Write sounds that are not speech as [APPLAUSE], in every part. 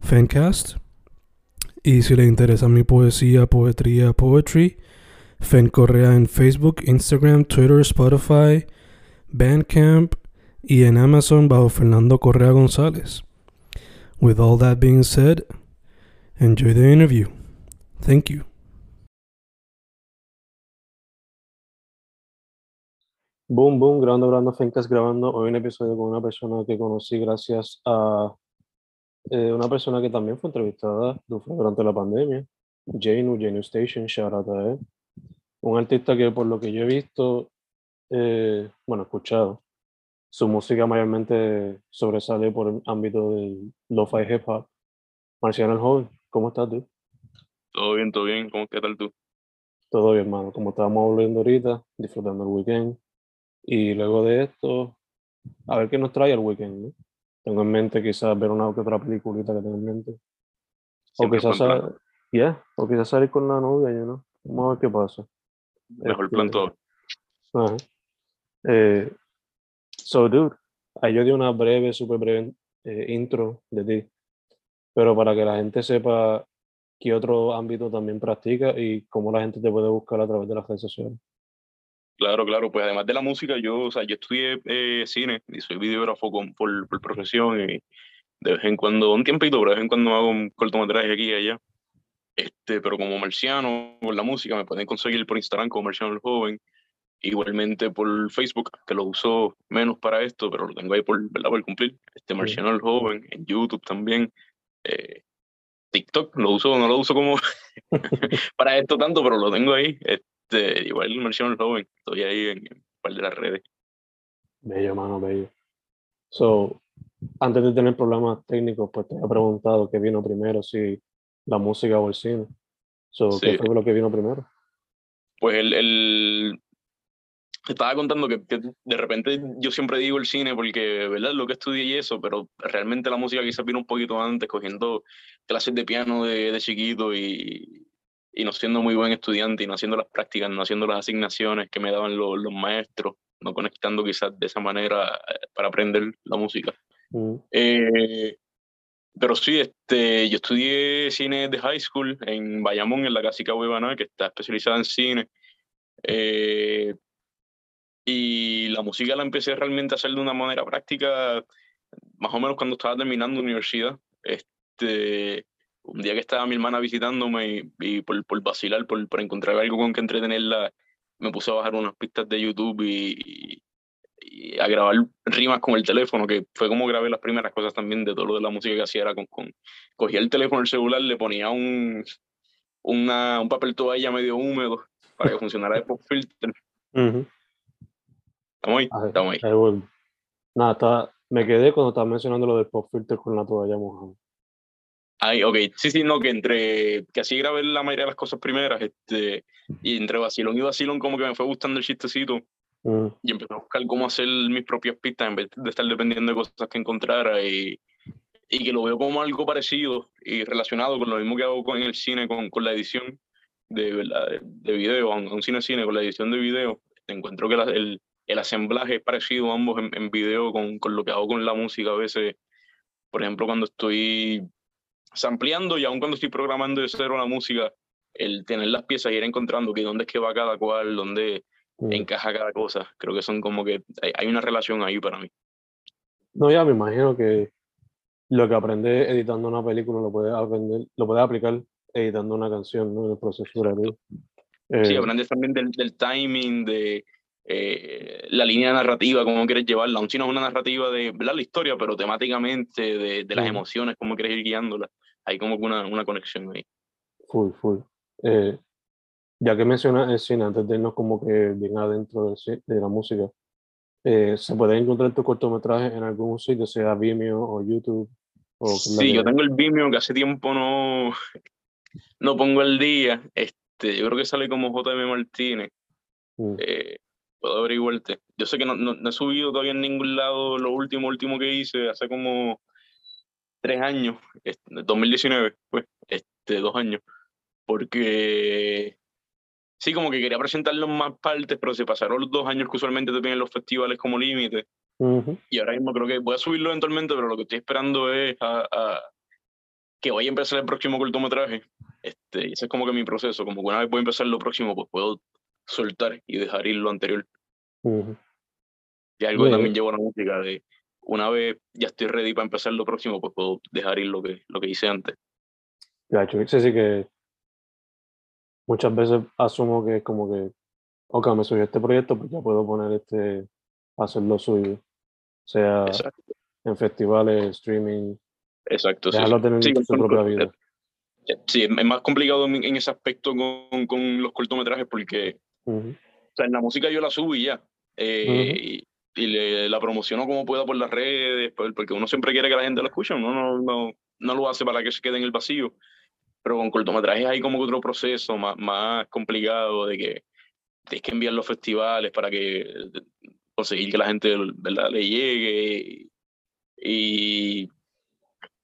Fancast. Y si le interesa mi poesía, poetría, poetry, Fen Correa en Facebook, Instagram, Twitter, Spotify, Bandcamp y en Amazon bajo Fernando Correa González. With all that being said, enjoy the interview. Thank you. Boom, boom, grabando, grabando, Fencas grabando. Hoy un episodio con una persona que conocí gracias a eh, una persona que también fue entrevistada durante la pandemia, Janu, Janu Station, shout out a él. Un artista que por lo que yo he visto, eh, bueno, escuchado, su música mayormente sobresale por el ámbito del lo-fi hip hop. Marciano el joven, ¿cómo estás tú? Todo bien, todo bien. ¿Cómo qué tal tú? Todo bien, hermano. Como estábamos hablando ahorita, disfrutando el weekend. Y luego de esto, a ver qué nos trae el weekend, ¿no? Tengo en mente quizás ver una otra peliculita que tengo en mente. O quizás, sal- yeah, o quizás salir con la novia, yo no. Vamos a ver qué pasa. Mejor Este, plan todo. Ajá. Eh, so, dude, ahí yo di una breve, súper breve eh, intro de ti, pero para que la gente sepa qué otro ámbito también practica y cómo la gente te puede buscar a través de las redes sociales. Claro, claro. Pues además de la música, yo, o sea, yo estudié eh, cine y soy videógrafo con, por, por profesión y de vez en cuando, un tiempito, pero de vez en cuando hago un cortometraje aquí y allá. Este, pero como marciano, por la música, me pueden conseguir por Instagram como Marciano el Joven. Igualmente por Facebook, que lo uso menos para esto, pero lo tengo ahí por, ¿verdad? por cumplir. Este Marciano el Joven, en YouTube también. Eh, TikTok lo uso, no lo uso como [LAUGHS] para esto tanto, pero lo tengo ahí. Este, igual Marciano el Joven, estoy ahí en, en un par de las redes. Bello, mano, bello. So, antes de tener problemas técnicos, pues te he preguntado qué vino primero, si la música o el cine. So, ¿qué Sí. fue lo que vino primero? Pues el, el- estaba contando que, que de repente yo siempre digo el cine porque, ¿verdad? Lo que estudié y eso, pero realmente la música quizás vino un poquito antes, cogiendo clases de piano de, de chiquito y, y no siendo muy buen estudiante y no haciendo las prácticas, no haciendo las asignaciones que me daban los, los maestros, no conectando quizás de esa manera eh, para aprender la música. Mm, Eh, pero sí, este, yo estudié cine de high school en Bayamón, en la Casica Huevana, que está especializada en cine. Eh, y la música la empecé realmente a hacer de una manera práctica, más o menos cuando estaba terminando universidad. Este, un día que estaba mi hermana visitándome y, y por, por vacilar, por, por encontrar algo con que entretenerla, me puse a bajar unas pistas de YouTube y, y a grabar rimas con el teléfono, que fue como grabé las primeras cosas también de todo lo de la música que hacía, era con, con cogía el teléfono, el celular, le ponía un, una, un papel toalla medio húmedo para que funcionara el pop filter. ujú. ¿Estamos ahí? Estamos ahí. bueno. Nada, estaba- me quedé cuando estabas mencionando lo del pop filter con la toalla mojada. Ahí, ok. Sí, sí, no, que entre, que así grabé la mayoría de las cosas primeras, este, y entre vacilón y vacilón como que me fue gustando el chistecito Mm, y empecé a buscar cómo hacer mis propias pistas en vez de estar dependiendo de cosas que encontrara y, y que lo veo como algo parecido y relacionado con lo mismo que hago con el cine, con, con la edición de, de, de video, un, un cine cine con la edición de video. Encuentro que la- el, el asemblaje es parecido ambos en, en video con, con lo que hago con la música a veces. Por ejemplo, cuando estoy sampleando y aún cuando estoy programando de cero la música, el tener las piezas y ir encontrando que dónde es que va cada cual, dónde mm. encaja cada cosa. Creo que son como que hay, hay una relación ahí para mí. No, ya me imagino que lo que aprendes editando una película lo puedes aprender, lo puedes aplicar editando una canción, ¿no? En el proceso creativo. Sí, Eh, aprendes también del, del timing, de eh, la línea narrativa, cómo quieres llevarla. Aún si no es una narrativa de ¿verdad? la historia, pero temáticamente, de, de las Ujú. emociones, cómo quieres ir guiándola. Hay como una, una conexión ahí. Full, full. Eh, ya que mencionas el cine, antes de irnos como que bien adentro del de la música, eh, ¿se puede encontrar tu cortometraje en algún sitio, sea Vimeo o YouTube? O Sí, yo tengo el Vimeo que hace tiempo no, no pongo el día. Este, yo creo que sale como JM Martínez. Mm, Eh, puedo averiguarte. Yo sé que no, no, no he subido todavía en ningún lado lo último, último que hice hace como tres años, este, 2019, pues, este, dos años, porque sí, como que quería presentarlo en más partes, pero se pasaron los dos años que usualmente te tienen los festivales como límite, ujú, y ahora mismo creo que voy a subirlo eventualmente, pero lo que estoy esperando es a, a que vaya a empezar el próximo cortometraje. Este, ese es como que mi proceso, como que una vez voy a empezar lo próximo, pues puedo soltar y dejar ir lo anterior. ujú. Y algo Yeah. también llevo a la música, de una vez ya estoy ready para empezar lo próximo, pues puedo dejar ir lo que, lo que hice antes. Gacho, sí, sí que muchas veces asumo que es como que, ok, me subió este proyecto, pues ya puedo poner este, hacer lo suyo, sea Exacto, en festivales, streaming, exacto. Dejarlo sí. tener Sí, su propia vida. sí, es más complicado en, en ese aspecto con, con los cortometrajes porque o sea, en la música yo la subo y ya. eh, y le- la promociono como pueda por las redes, por- porque uno siempre quiere que la gente lo escuche, uno no, no, no lo hace para que se quede en el vacío. Pero con cortometrajes hay como otro proceso más, más complicado de que tienes que enviar los festivales para que conseguir que la gente ¿verdad? le llegue. Y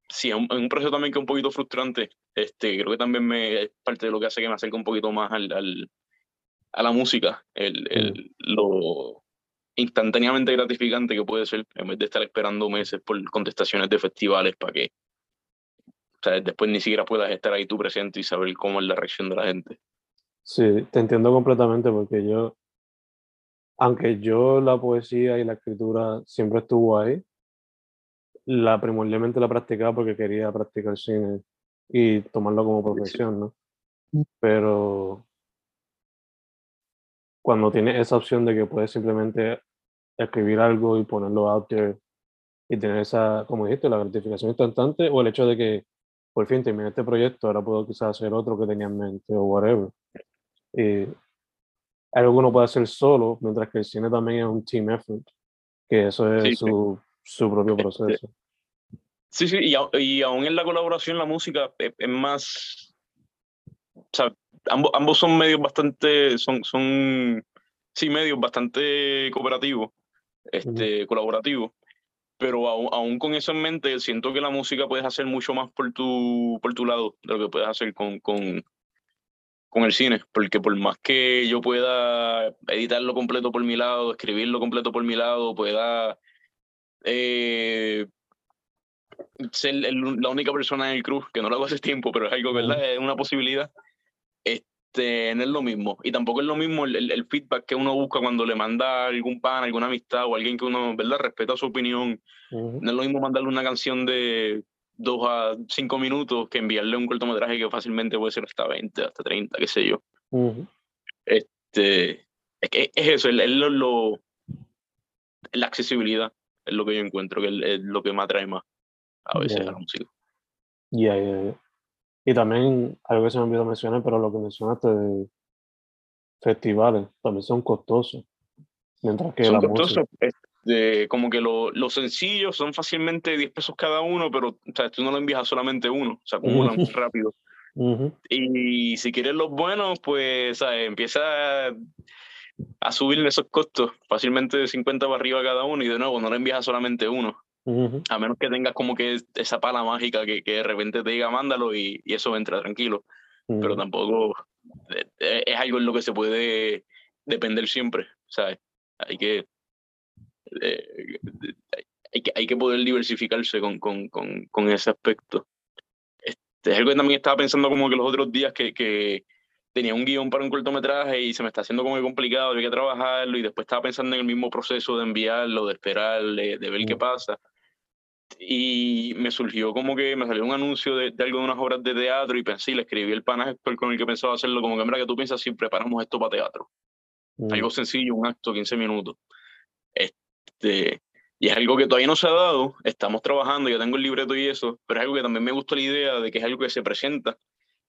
sí, es un, es un proceso también que es un poquito frustrante. Este, creo que también me, es parte de lo que hace que me acerque un poquito más al, al- a la música, el, el- lo instantáneamente gratificante que puede ser en vez de estar esperando meses por contestaciones de festivales para que o sea, después ni siquiera puedas estar ahí tú presente y saber cómo es la reacción de la gente. Sí, te entiendo completamente porque yo, aunque yo la poesía y la escritura siempre estuvo ahí, la primordialmente la practicaba porque quería practicar cine y tomarlo como profesión, ¿no? Pero cuando tienes esa opción de que puedes simplemente escribir algo y ponerlo out there y tener esa, como dijiste, la gratificación instantánea o el hecho de que por fin terminé este proyecto, ahora puedo quizás hacer otro que tenía en mente o whatever. Y algo que uno puede hacer solo, mientras que el cine también es un team effort, que eso es Sí, sí. su, su propio proceso. Sí, sí, y, y aún en la colaboración la música es, es más, o sea, ambos, ambos son medios bastante, son, son, sí, medios bastante cooperativos, este, colaborativos, pero aún, aún con eso en mente, siento que la música puedes hacer mucho más por tu, por tu lado de lo que puedes hacer con, con, con el cine, porque por más que yo pueda editarlo completo por mi lado, escribirlo completo por mi lado, pueda eh, ser el- la única persona en el crew, que no lo hago hace tiempo, pero es algo, ¿verdad? Es una posibilidad. Este, no es lo mismo. Y tampoco es lo mismo el, el- el feedback que uno busca cuando le manda a algún pan, alguna amistad o alguien que uno, ¿verdad? Respeta su opinión. No es lo mismo mandarle una canción de dos a cinco minutos que enviarle un cortometraje que fácilmente puede ser hasta 20, hasta 30, qué sé yo. Este, es que es eso, es lo, lo- la accesibilidad es lo que yo encuentro que es, lo que me atrae más a veces a la música. Ya, ya, ya. Y también algo que se me olvidó mencionar, pero lo que mencionaste de festivales también son costosos. Mientras que son la costosos. música. Este, como que lo- los sencillos son fácilmente 10 pesos cada uno, pero o sea, tú no lo envías a solamente uno, se acumulan muy rápido. Ujú. Y si quieres los buenos, pues ¿sabes? empieza a, a subir esos costos, fácilmente de 50 para arriba cada uno, y de nuevo no lo envías a solamente uno, Ujú. a menos que tengas como que esa pala mágica que, que de repente te diga mándalo y, y eso entra tranquilo. Pero Ujú. tampoco eh, eh, es algo en lo que se puede depender siempre, ¿sabes? Hay que, eh, hay que, hay que poder diversificarse con, con, con, con ese aspecto. Este, es algo que también estaba pensando como que los otros días que, que tenía un guion para un cortometraje y se me está haciendo como que complicado, había que trabajarlo y después estaba pensando en el mismo proceso de enviarlo, de esperar, de, ver qué Mm. pasa. Y me surgió como que me salió un anuncio de, de algo de unas obras de teatro y pensé, y le escribí el pana con el que pensaba hacerlo, como que, mira, que tú piensas si preparamos esto para teatro. Algo sencillo, un acto, 15 minutos. Este, y es algo que todavía no se ha dado, estamos trabajando, ya tengo el libreto y eso, pero es algo que también me gustó la idea de que es algo que se presenta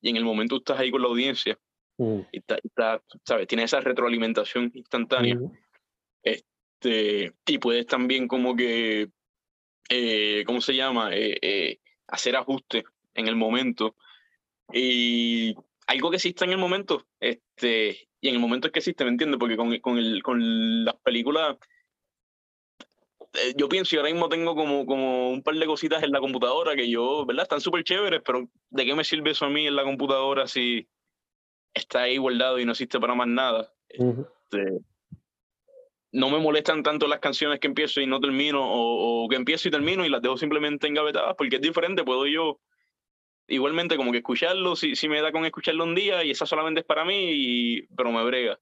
y en el momento estás ahí con la audiencia y está, ¿sabes? Tiene esa retroalimentación instantánea. este, y puedes también como que, eh, ¿cómo se llama? Eh, eh, hacer ajustes en el momento. Y algo que exista en el momento, este, y en el momento es que existe, ¿me entiendes? Porque con, con, el, con las películas, eh, yo pienso, y ahora mismo tengo como, como un par de cositas en la computadora que yo, ¿verdad? Están súper chéveres, pero ¿de qué me sirve eso a mí en la computadora si está ahí guardado y no existe para más nada? Este, no me molestan tanto las canciones que empiezo y no termino, o, o, que empiezo y termino y las dejo simplemente engavetadas, porque es diferente, puedo yo igualmente como que escucharlo, si, si me da con escucharlo un día y esa solamente es para mí, y, pero me brega.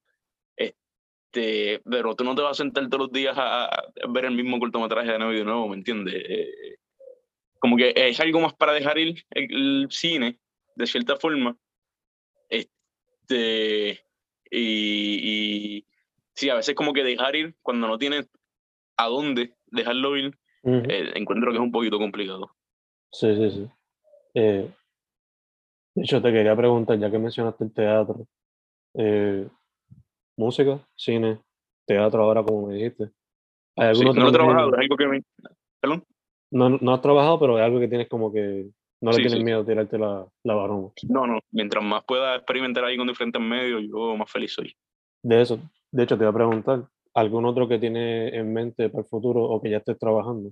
Este, pero tú no te vas a sentar todos los días a, ver el mismo cortometraje de nuevo y de nuevo, ¿me entiendes? Eh, como que es algo más para dejar ir el, cine, de cierta forma. Este, y, y sí, a veces como que dejar ir cuando no tienes a dónde dejarlo ir, eh, encuentro que es un poquito complicado. Sí, sí, sí. Eh, de hecho, te quería preguntar, ya que mencionaste el teatro, eh, música, cine, teatro ahora, como me dijiste. ¿Hay sí, no he trabajado, es algo que me... ¿Perdón? No, no has trabajado, pero es algo que tienes como que no le tienes miedo a tirarte la, la. No, no, mientras más pueda experimentar ahí con diferentes medios, yo más feliz soy. De eso, de hecho, te iba a preguntar, ¿algún otro que tiene en mente para el futuro o que ya estés trabajando?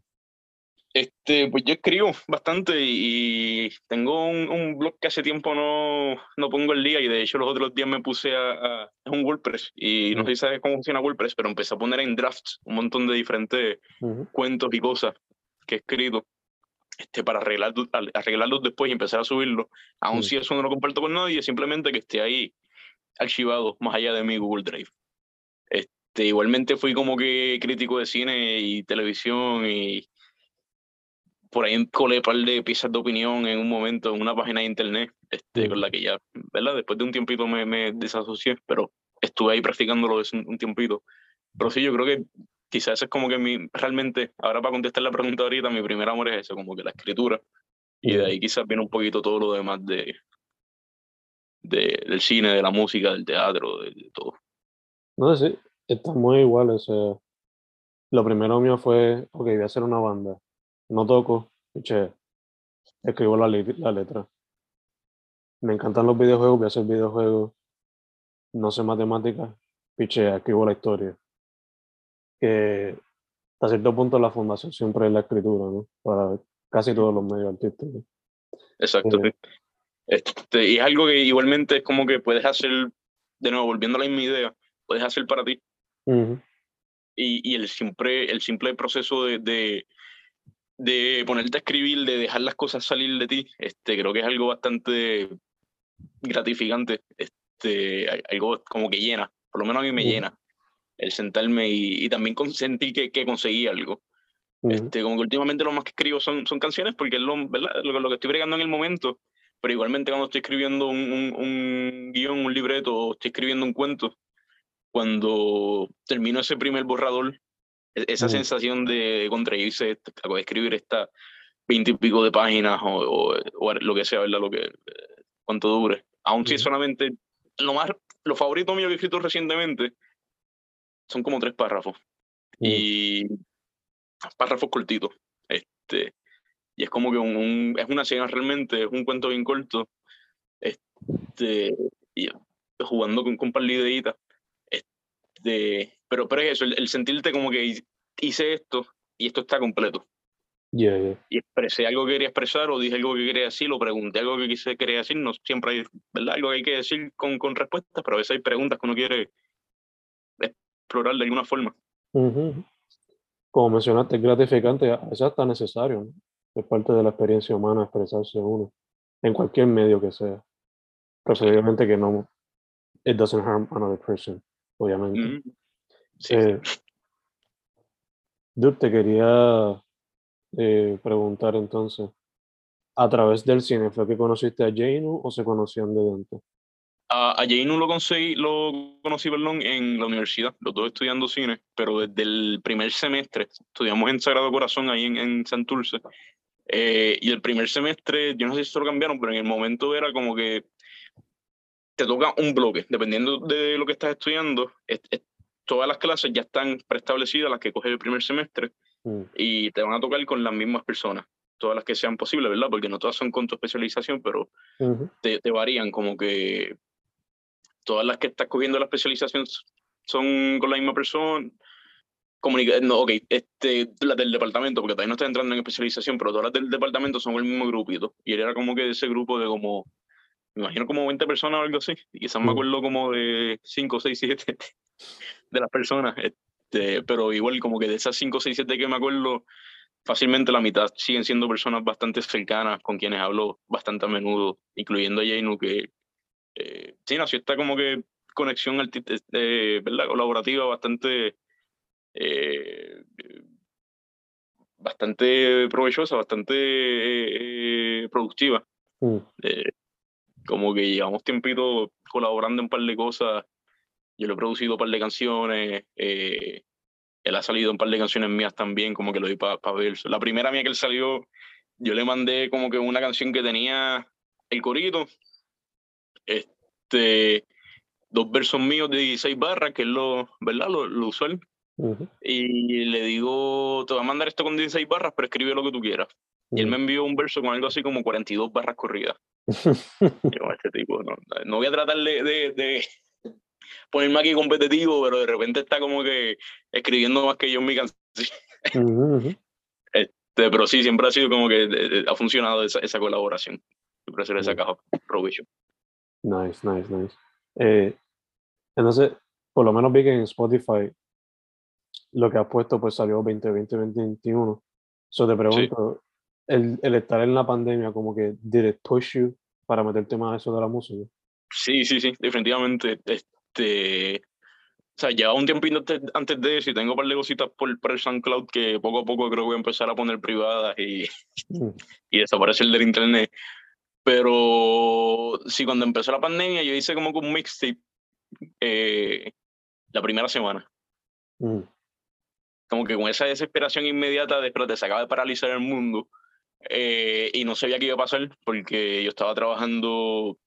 Este, pues yo escribo bastante y, tengo un, un, blog que hace tiempo no, no pongo el día y de hecho los otros días me puse a, a un WordPress y no sé si sabes cómo funciona WordPress, pero empecé a poner en drafts un montón de diferentes cuentos y cosas que he escrito este, para arreglar, arreglarlos después y empezar a subirlos. Aún si eso no lo comparto con nadie, simplemente que esté ahí archivado más allá de mi Google Drive. Este, igualmente fui como que crítico de cine y televisión y por ahí colé un par de piezas de opinión en un momento en una página de internet, este, con la que ya, ¿verdad? Después de un tiempito me, me desasocié, pero estuve ahí practicándolo un, un tiempito. Pero sí, yo creo que quizás eso es como que mi, realmente, ahora para contestar la pregunta ahorita, mi primer amor es eso, como que la escritura. Y de ahí quizás viene un poquito todo lo demás de, de del cine, de la música, del teatro, de, de todo. No sé, sí, está muy igual. O sea, lo primero mío fue, ok, voy a hacer una banda no toco, che, escribo la, la letra. Me encantan los videojuegos, voy a hacer videojuegos. No sé matemáticas, piche, escribo la historia. Que hasta cierto punto la fundación siempre es la escritura, ¿no? Para casi todos los medios artísticos. Exacto. Eh, este, y es algo que igualmente es como que puedes hacer, de nuevo, volviendo a la misma idea, puedes hacer para ti. y, y, el, simple, el simple proceso de, de, de ponerte a escribir, de dejar las cosas salir de ti, este, creo que es algo bastante gratificante, este, algo como que llena, por lo menos a mí me llena el sentarme y, y también sentir que, que conseguí algo. Este, como que últimamente lo más que escribo son, son canciones porque es lo, ¿verdad? Lo, lo, que estoy bregando en el momento, pero igualmente cuando estoy escribiendo un, un, un guion, un libreto, o estoy escribiendo un cuento, cuando termino ese primer borrador, e-, esa sensación de contraírse, escribir esta veinte y pico de páginas o, o, lo que sea, ¿verdad? Lo que, cuánto dure. Aún si es solamente lo más, lo favorito mío que he escrito recientemente son como tres párrafos. Y párrafos cortitos. Este, y es como que un, es una escena realmente, es un cuento bien corto. Este, y jugando con, con par de ideitas. Pero, pero es eso, el, el, sentirte como que hice esto y esto está completo. Yeah, yeah. Y expresé algo que quería expresar o dije algo que quería decir o pregunté algo que quise, quería decir. No siempre hay, ¿verdad? Algo que hay que decir con, con respuestas, pero a veces hay preguntas que uno quiere explorar de alguna forma. Uh -huh. Como mencionaste, es gratificante, es hasta necesario. ¿no? Es parte de la experiencia humana expresarse uno, en cualquier medio que sea. Preferiblemente que no, it doesn't harm another person obviamente. Mm, sí, eh, Dude, te quería eh, preguntar entonces, ¿a través del cine fue que conociste a Janu o se conocían de antes? A, a Janu lo, conseguí, lo conocí perdón, en la universidad, los dos estudiando cine, pero desde el primer semestre, estudiamos en Sagrado Corazón ahí en, en Santurce, eh, y el primer semestre, yo no sé si esto lo cambiaron, pero en el momento era como que te toca un bloque, dependiendo de lo que estás estudiando, todas las clases ya están preestablecidas, las que coges el primer semestre, Mm, y te van a tocar con las mismas personas, todas las que sean posibles, ¿verdad? Porque no todas son con tu especialización, pero ujú, te, te varían, como que todas las que estás cogiendo la especialización son con la misma persona. Comunica no, ok, este, las del departamento, porque todavía no estás entrando en especialización, pero todas las del departamento son el mismo grupito. Y él era como que ese grupo de como, me imagino como 20 personas o algo así. Y quizás me Mm. acuerdo como de 5, 6, 7 de las personas. Este, pero igual como que de esas 5, 6, 7 que me acuerdo, fácilmente la mitad siguen siendo personas bastante cercanas con quienes hablo bastante a menudo, incluyendo a Jainu, que eh, sí, nació esta como que conexión eh, ¿verdad? colaborativa bastante eh, bastante provechosa, bastante eh, productiva. mm, Eh, como que llevamos tiempito colaborando en un par de cosas. Yo le he producido un par de canciones. eh, él ha salido un par de canciones mías también, como que lo di para ver. La primera mía que él salió, yo le mandé como que una canción que tenía el corito, este, dos versos míos de 16 barras, que es lo, ¿verdad? Lo, lo usual. Y le digo, te voy a mandar esto con 16 barras, pero escribe lo que tú quieras. Y él me envió un verso con algo así como 42 barras corridas. [LAUGHS] Yo, este tipo, no, no voy a tratar de, de, de [LAUGHS] ponerme aquí competitivo, pero de repente está como que escribiendo más que yo en mi canción. Este, pero sí, siempre ha sido como que eh, ha funcionado esa, esa colaboración. Siempre se le Mm. saca provecho. Nice, nice, nice. Eh, entonces, por lo menos vi que en Spotify lo que has puesto pues salió 2020, 2021. So te pregunto, el, el estar en la pandemia, como que, did it push you para meterte más a eso de la música? Sí, sí, sí, definitivamente. Este, o sea, lleva un tiempito antes, antes de eso y tengo un par de cositas por, por el SoundCloud que poco a poco creo que voy a empezar a poner privadas y, Mm, y desaparecer del internet. Pero sí, cuando empezó la pandemia, yo hice como que un mixtape eh, la primera semana. mm, Como que con esa desesperación inmediata de, espérate, se acaba de paralizar el mundo. Eh, y no sabía qué iba a pasar porque yo estaba trabajando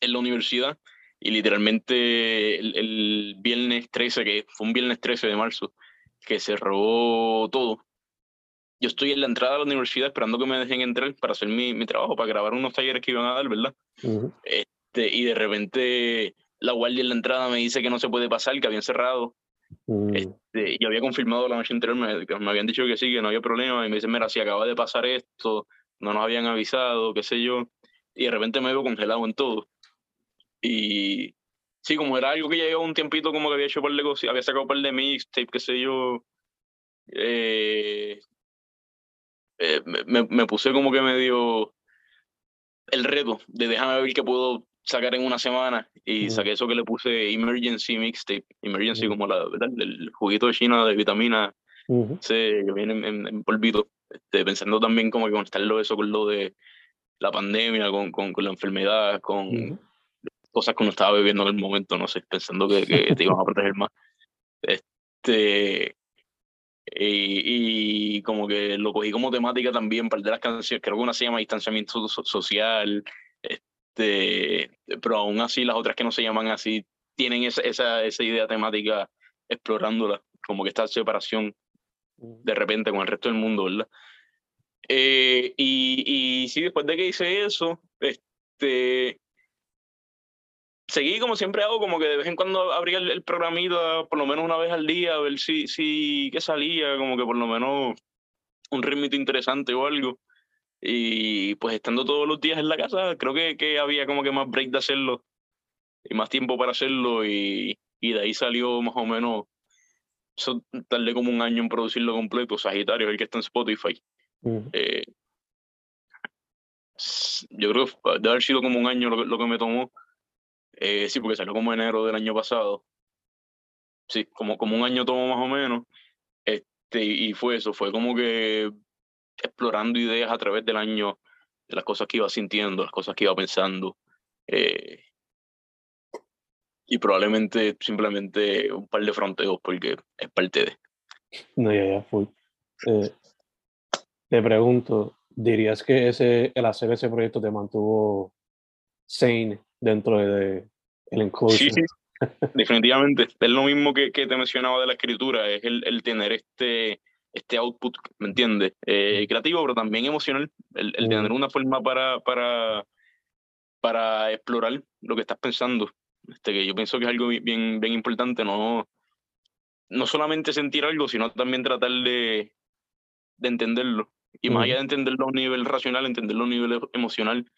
en la universidad y literalmente el, el viernes 13, que fue un viernes 13 de marzo, que cerró todo. Yo estoy en la entrada de la universidad esperando que me dejen entrar para hacer mi, mi trabajo, para grabar unos talleres que iban a dar, ¿verdad? ujú, Este, y de repente la guardia en la entrada me dice que no se puede pasar, que habían cerrado. Mm, Este, y había confirmado la noche anterior, me, me habían dicho que sí, que no había problema. Y me dicen, mira, si acaba de pasar esto, no nos habían avisado, qué sé yo. Y de repente me veo congelado en todo. Y sí, como era algo que ya llevaba un tiempito, como que había hecho un par de cosas, había sacado un par de mixtape, qué sé yo. eh, eh, me- me puse como que medio el reto de déjame ver qué puedo sacar en una semana y Mm. saqué eso que le puse Emergency Mixtape, Emergency Mm. como la, ¿verdad? El juguito de China de vitamina C que viene en, en- en polvito, este, pensando también como que conectarlo eso con lo de la pandemia, con, con, con la enfermedad, con ujú. cosas que uno estaba viviendo en el momento, no sé, pensando que, que te iban a proteger más. Este, y, y como que lo cogí como temática también, parte de las canciones, creo que una se llama Distanciamiento so- Social, este, pero aún así las otras que no se llaman así tienen esa, esa, esa idea temática explorándola, como que esta separación Mm, de repente con el resto del mundo, ¿verdad? Eh, y, y sí, después de que hice eso, este, seguí como siempre hago, como que de vez en cuando abría el, el programita por lo menos una vez al día, a ver si, si qué salía, como que por lo menos un ritmito interesante o algo. Y pues estando todos los días en la casa, creo que, que había como que más break de hacerlo y más tiempo para hacerlo y, y de ahí salió más o menos, eso tardé como un año en producirlo completo, Sagitario, el que está en Spotify. ujú. Eh, s- yo creo que debe haber sido como un año lo que, lo que me tomó. Eh, sí, porque salió como enero del año pasado. Sí, como, como un año tomó más o menos. Este, y fue eso, fue como que explorando ideas a través del año, de las cosas que iba sintiendo, las cosas que iba pensando. Eh, y probablemente simplemente un par de fronteos porque es parte de. No, ya, ya, fui. Eh, te pregunto, ¿dirías que ese, el hacer ese proyecto te mantuvo sane dentro de, el enclosure? Sí, sí, definitivamente. Es lo mismo que, que, te mencionaba de la escritura, es el, el tener este, este output, ¿me entiendes? Eh, creativo, pero también emocional, el, el tener una forma para, para, para explorar lo que estás pensando. Este, que yo pienso que es algo bien, bien importante, no, no solamente sentir algo, sino también tratar de, de entenderlo. Y más allá de entenderlo a un nivel racional, entenderlo a un nivel emocional,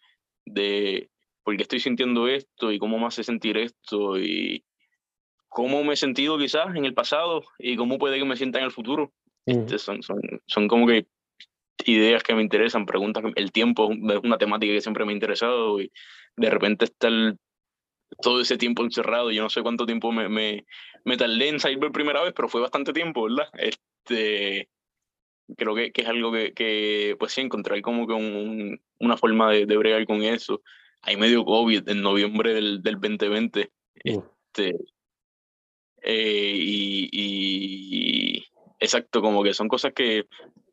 de por qué estoy sintiendo esto y cómo me hace sentir esto y cómo me he sentido quizás en el pasado y cómo puede que me sienta en el futuro. Este, son, son, son como que ideas que me interesan, preguntas, el tiempo es una temática que siempre me ha interesado y de repente estar todo ese tiempo encerrado, yo no sé cuánto tiempo me, me, me tardé en salir por primera vez, pero fue bastante tiempo, ¿verdad? Este, creo que, que es algo que, que, pues sí, encontrar como que un, una forma de, de, bregar con eso. Hay medio COVID en noviembre del, del 2020. Este, eh, y, y, exacto, como que son cosas que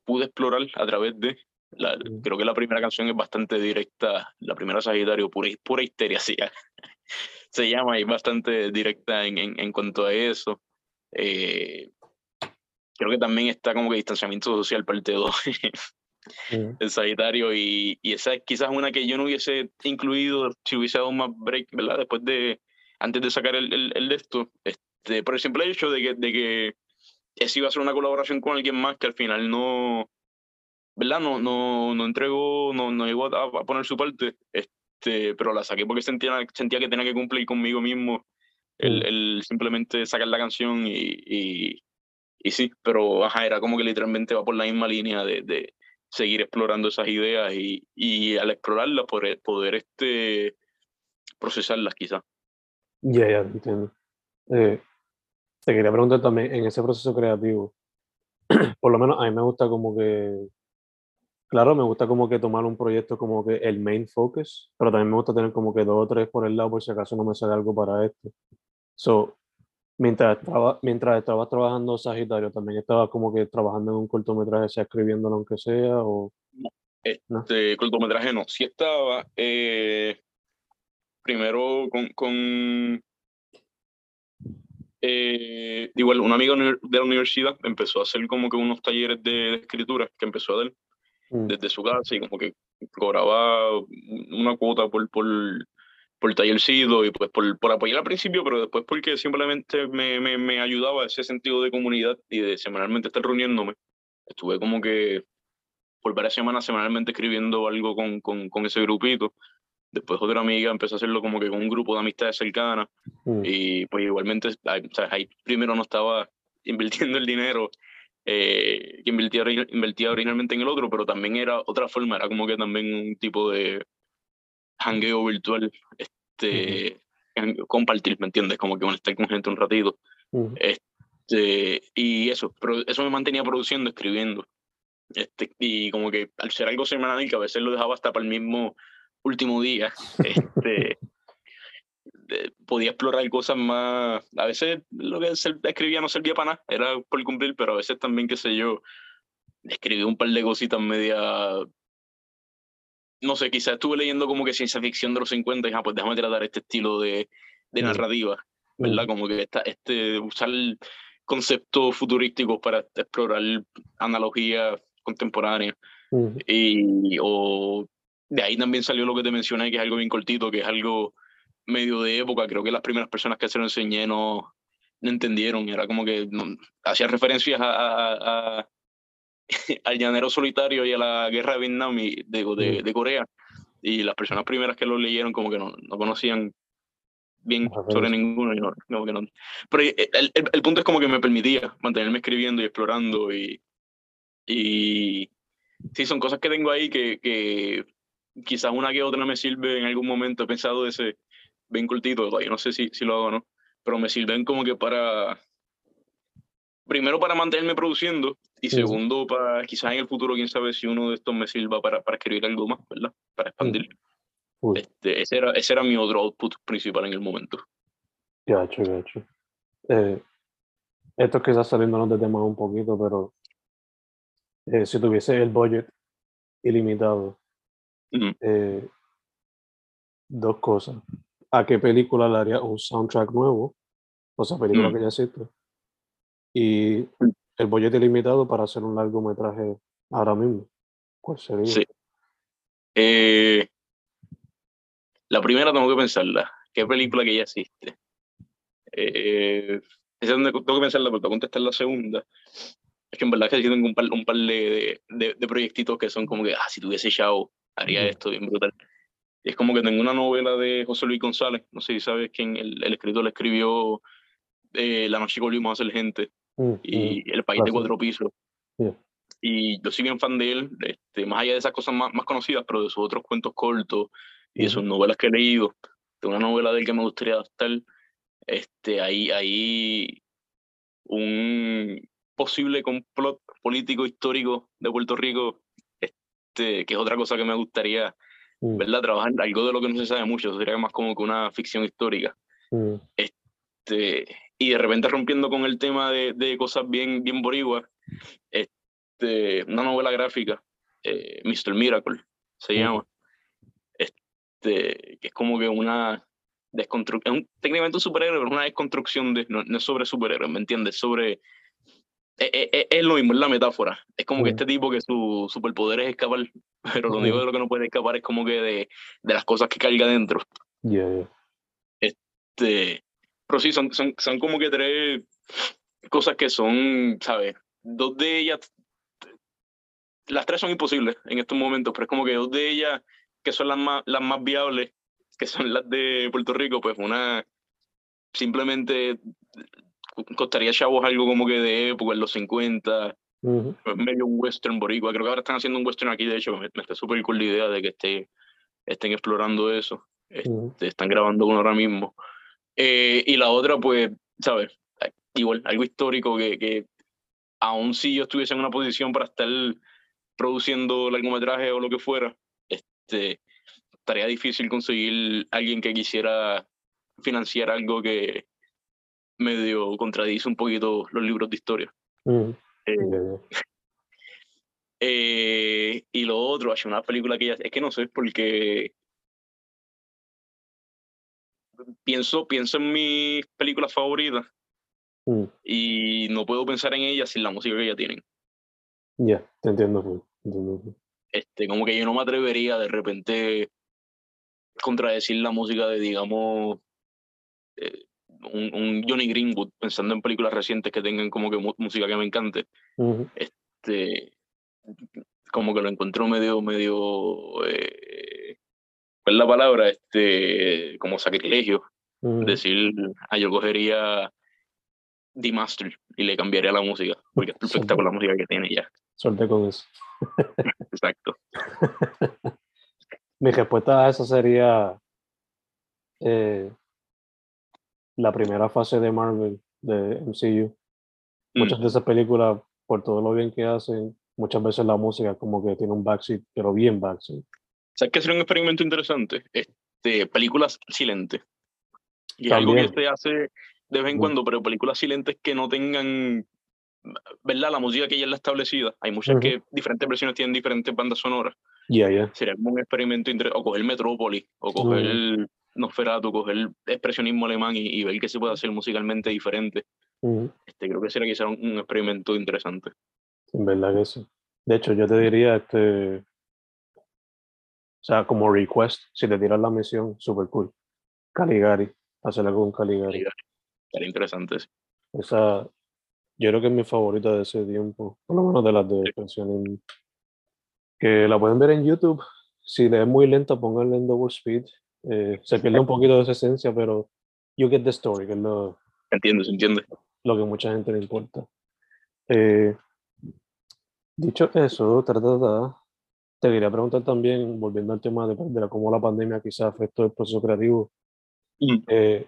pude explorar a través de. La, creo que la primera canción es bastante directa, la primera Sagitario, pura, pura histeria, [LAUGHS] sí, se llama y bastante directa en, en, en cuanto a eso. Eh, creo que también está como que distanciamiento social parte 2 [LAUGHS] el Sagitario y, y, esa es quizás una que yo no hubiese incluido si hubiese dado más break, ¿verdad? Después de, antes de sacar el, el, el de esto, este, por el simple hecho de que, de que ese iba a ser una colaboración con alguien más que al final no, ¿verdad? No, no, no entregó, no, no llegó a, a poner su parte, este, pero la saqué porque sentía, sentía que tenía que cumplir conmigo mismo el, el simplemente sacar la canción y, y y sí, pero ajá, era como que literalmente va por la misma línea de, de seguir explorando esas ideas y, y al explorarlas poder, poder este, procesarlas quizás. Ya, ya, entiendo. Eh, te quería preguntar también, en ese proceso creativo, [CLEARS THROAT] por lo menos a mí me gusta como que, claro, me gusta como que tomar un proyecto como que el main focus, pero también me gusta tener como que dos o tres por el lado por si acaso no me sale algo para esto. So, mientras estaba, mientras estaba trabajando Sagitario, también estaba como que trabajando en un cortometraje, sea escribiéndolo aunque sea, o... Este cortometraje no, sí estaba eh, primero con eh, igual un amigo de la universidad empezó a hacer como que unos talleres de, escritura que empezó a dar mm. desde su casa y como que cobraba una cuota por, por por tallercito y pues por, por apoyar al principio, pero después porque simplemente me, me, me, ayudaba ese sentido de comunidad y de semanalmente estar reuniéndome. Estuve como que por varias semanas semanalmente escribiendo algo con, con, con ese grupito. Después otra amiga empezó a hacerlo como que con un grupo de amistades cercanas. Mm. Y pues igualmente, o sea, ahí primero no estaba invirtiendo el dinero eh, que invertía, invertía originalmente en el otro, pero también era otra forma, era como que también un tipo de, hangueo virtual, este, compartir, ¿me entiendes? Como que estar con gente un ratito. este, y eso, pero eso me mantenía produciendo, escribiendo. Este, y como que al ser algo semanal, que a veces lo dejaba hasta para el mismo último día, [LAUGHS] este, podía explorar cosas más. A veces lo que escribía no servía para nada, era por cumplir, pero a veces también, qué sé yo, escribí un par de cositas media no sé, quizás estuve leyendo como que ciencia ficción de los 50 y ah, pues déjame tratar este estilo de, de narrativa, ¿verdad? Como que esta, este, usar conceptos futurísticos para explorar analogías contemporáneas. Y, o de ahí también salió lo que te mencioné, que es algo bien cortito, que es algo medio de época. Creo que las primeras personas que se lo enseñé no, no entendieron. Era como que hacía referencias a, a [LAUGHS] al llanero solitario y a la guerra de Vietnam y de, de, de, Corea. Y las personas primeras que lo leyeron como que no, no conocían bien sobre ninguno. Y no, que no. Pero el, el, el, punto es como que me permitía mantenerme escribiendo y explorando y, y sí, son cosas que tengo ahí que, que quizás una que otra me sirve en algún momento. He pensado ese bien cortito, todavía no sé si, si lo hago o no, pero me sirven como que para primero para mantenerme produciendo y Ujú. segundo para quizás en el futuro, quién sabe si uno de estos me sirva para, para escribir algo más, ¿verdad? Para expandir. Este, ese, era, ese era mi otro output principal en el momento. gacho, gacho. Eh, esto quizás saliéndonos de tema un poquito, pero eh, si tuviese el budget ilimitado, Eh, dos cosas. ¿A qué película le haría un soundtrack nuevo? O sea, película Mm. que ya existe. Y el budget ilimitado para hacer un largometraje ahora mismo. ¿Cuál sería? Sí. Eh, la primera tengo que pensarla. ¿Qué película que ya existe? Eh, esa es donde tengo que pensarla porque tengo que contestar la segunda. Es que en verdad que tengo un par, un par de, de, de proyectitos que son como que, ah, si tuviese Shao, haría esto bien brutal. Y es como que tengo una novela de José Luis González, no sé si sabes quién, el, el escritor le escribió eh, La noche que volvimos a ser gente Mm, mm, y El país de cuatro pisos. Yeah. Y yo soy bien fan de él, este, más allá de esas cosas más, más conocidas, pero de sus otros cuentos cortos y de sus novelas que he leído, de una novela de él que me gustaría adaptar, este, ahí, ahí un posible complot político histórico de Puerto Rico, este, que es otra cosa que me gustaría, Mm, ¿verdad? Trabajar algo de lo que no se sabe mucho, sería más como que una ficción histórica. mm, Este, y de repente rompiendo con el tema de, de cosas bien, bien boriguas, este, una novela gráfica, eh, Mr. Miracle, se Ujú. llama, este, que es como que una desconstrucción, es un, técnicamente un superhéroe, pero una desconstrucción de, no, no es sobre superhéroes, ¿me entiendes? Sobre, es, es- es lo mismo, es la metáfora, es como que este tipo que su superpoder es escapar, pero lo único de lo que no puede escapar es como que de, de las cosas que carga dentro. yeah, yeah. Este, pero sí, son, son, son como que tres cosas que son, ¿sabes? Dos de ellas, las tres son imposibles en estos momentos, pero es como que dos de ellas que son las más, las más viables, que son las de Puerto Rico, pues una simplemente costaría chavos algo como que de época, en los 50, Ujú. pues, medio western boricua. Creo que ahora están haciendo un western aquí, de hecho, me, me está súper cool la idea de que esté, estén explorando eso. Este, están grabando uno ahora mismo. Eh, y la otra, pues, ¿sabes? Igual, algo histórico que, que aun si yo estuviese en una posición para estar produciendo largometraje o lo que fuera, este, estaría difícil conseguir alguien que quisiera financiar algo que medio contradice un poquito los libros de historia. Ujú. Eh, Yeah, [LAUGHS] eh, y lo otro, hay una película que ya, es que no sé, porque pienso, pienso en mis películas favoritas Mm, y no puedo pensar en ellas sin la música que ya tienen. yeah, te entiendo, te entiendo full. Este, como que yo no me atrevería de repente contradecir la música de, digamos, eh, un, un Johnny Greenwood, pensando en películas recientes que tengan como que música que me encante. Ujú. Este, como que lo encuentro medio, medio, eh, ¿cuál es la palabra? Este, como sacrilegio. Ujú. Decir, ah, yo cogería The Master y le cambiaría la música, porque es perfecta con la música que tiene ya. Suerte con eso. [LAUGHS] Exacto. [LAUGHS] Mi respuesta a eso sería eh, la primera fase de Marvel, de MCU. Mm. Muchas de esas películas, por todo lo bien que hacen, muchas veces la música como que tiene un backseat, pero bien backseat. ¿Sabes qué sería un experimento interesante? Este, películas silentes. Y es algo que También. se hace de vez en cuando, pero películas silentes que no tengan, ¿verdad? La música que ya es la establecida. Hay muchas que diferentes versiones tienen diferentes bandas sonoras. Yeah, yeah. Sería como un experimento interesante. O coger Metrópolis, o coger Nosferatu, coger expresionismo alemán y, y ver qué se puede hacer musicalmente diferente. Ujú. Este, creo que sería quizá un, un experimento interesante. En verdad que sí. De hecho, yo te diría, este, o sea, como request, si te tiras la misión, super cool. Caligari, hacer algo con Caligari. Sería interesante. sí. Esa, yo creo que es mi favorita de ese tiempo, por lo menos de las de expresionismo. Que la pueden ver en YouTube. Si le es muy lenta, pónganle en double speed. Eh, se pierde un poquito de esa esencia, pero you get the story, que es lo, ¿Se entiende? ¿Se entiende? lo que mucha gente le importa. Eh, dicho eso, ta, ta, ta, te quería preguntar también, volviendo al tema de, de la, cómo la pandemia quizás afectó el proceso creativo. Mm. Eh,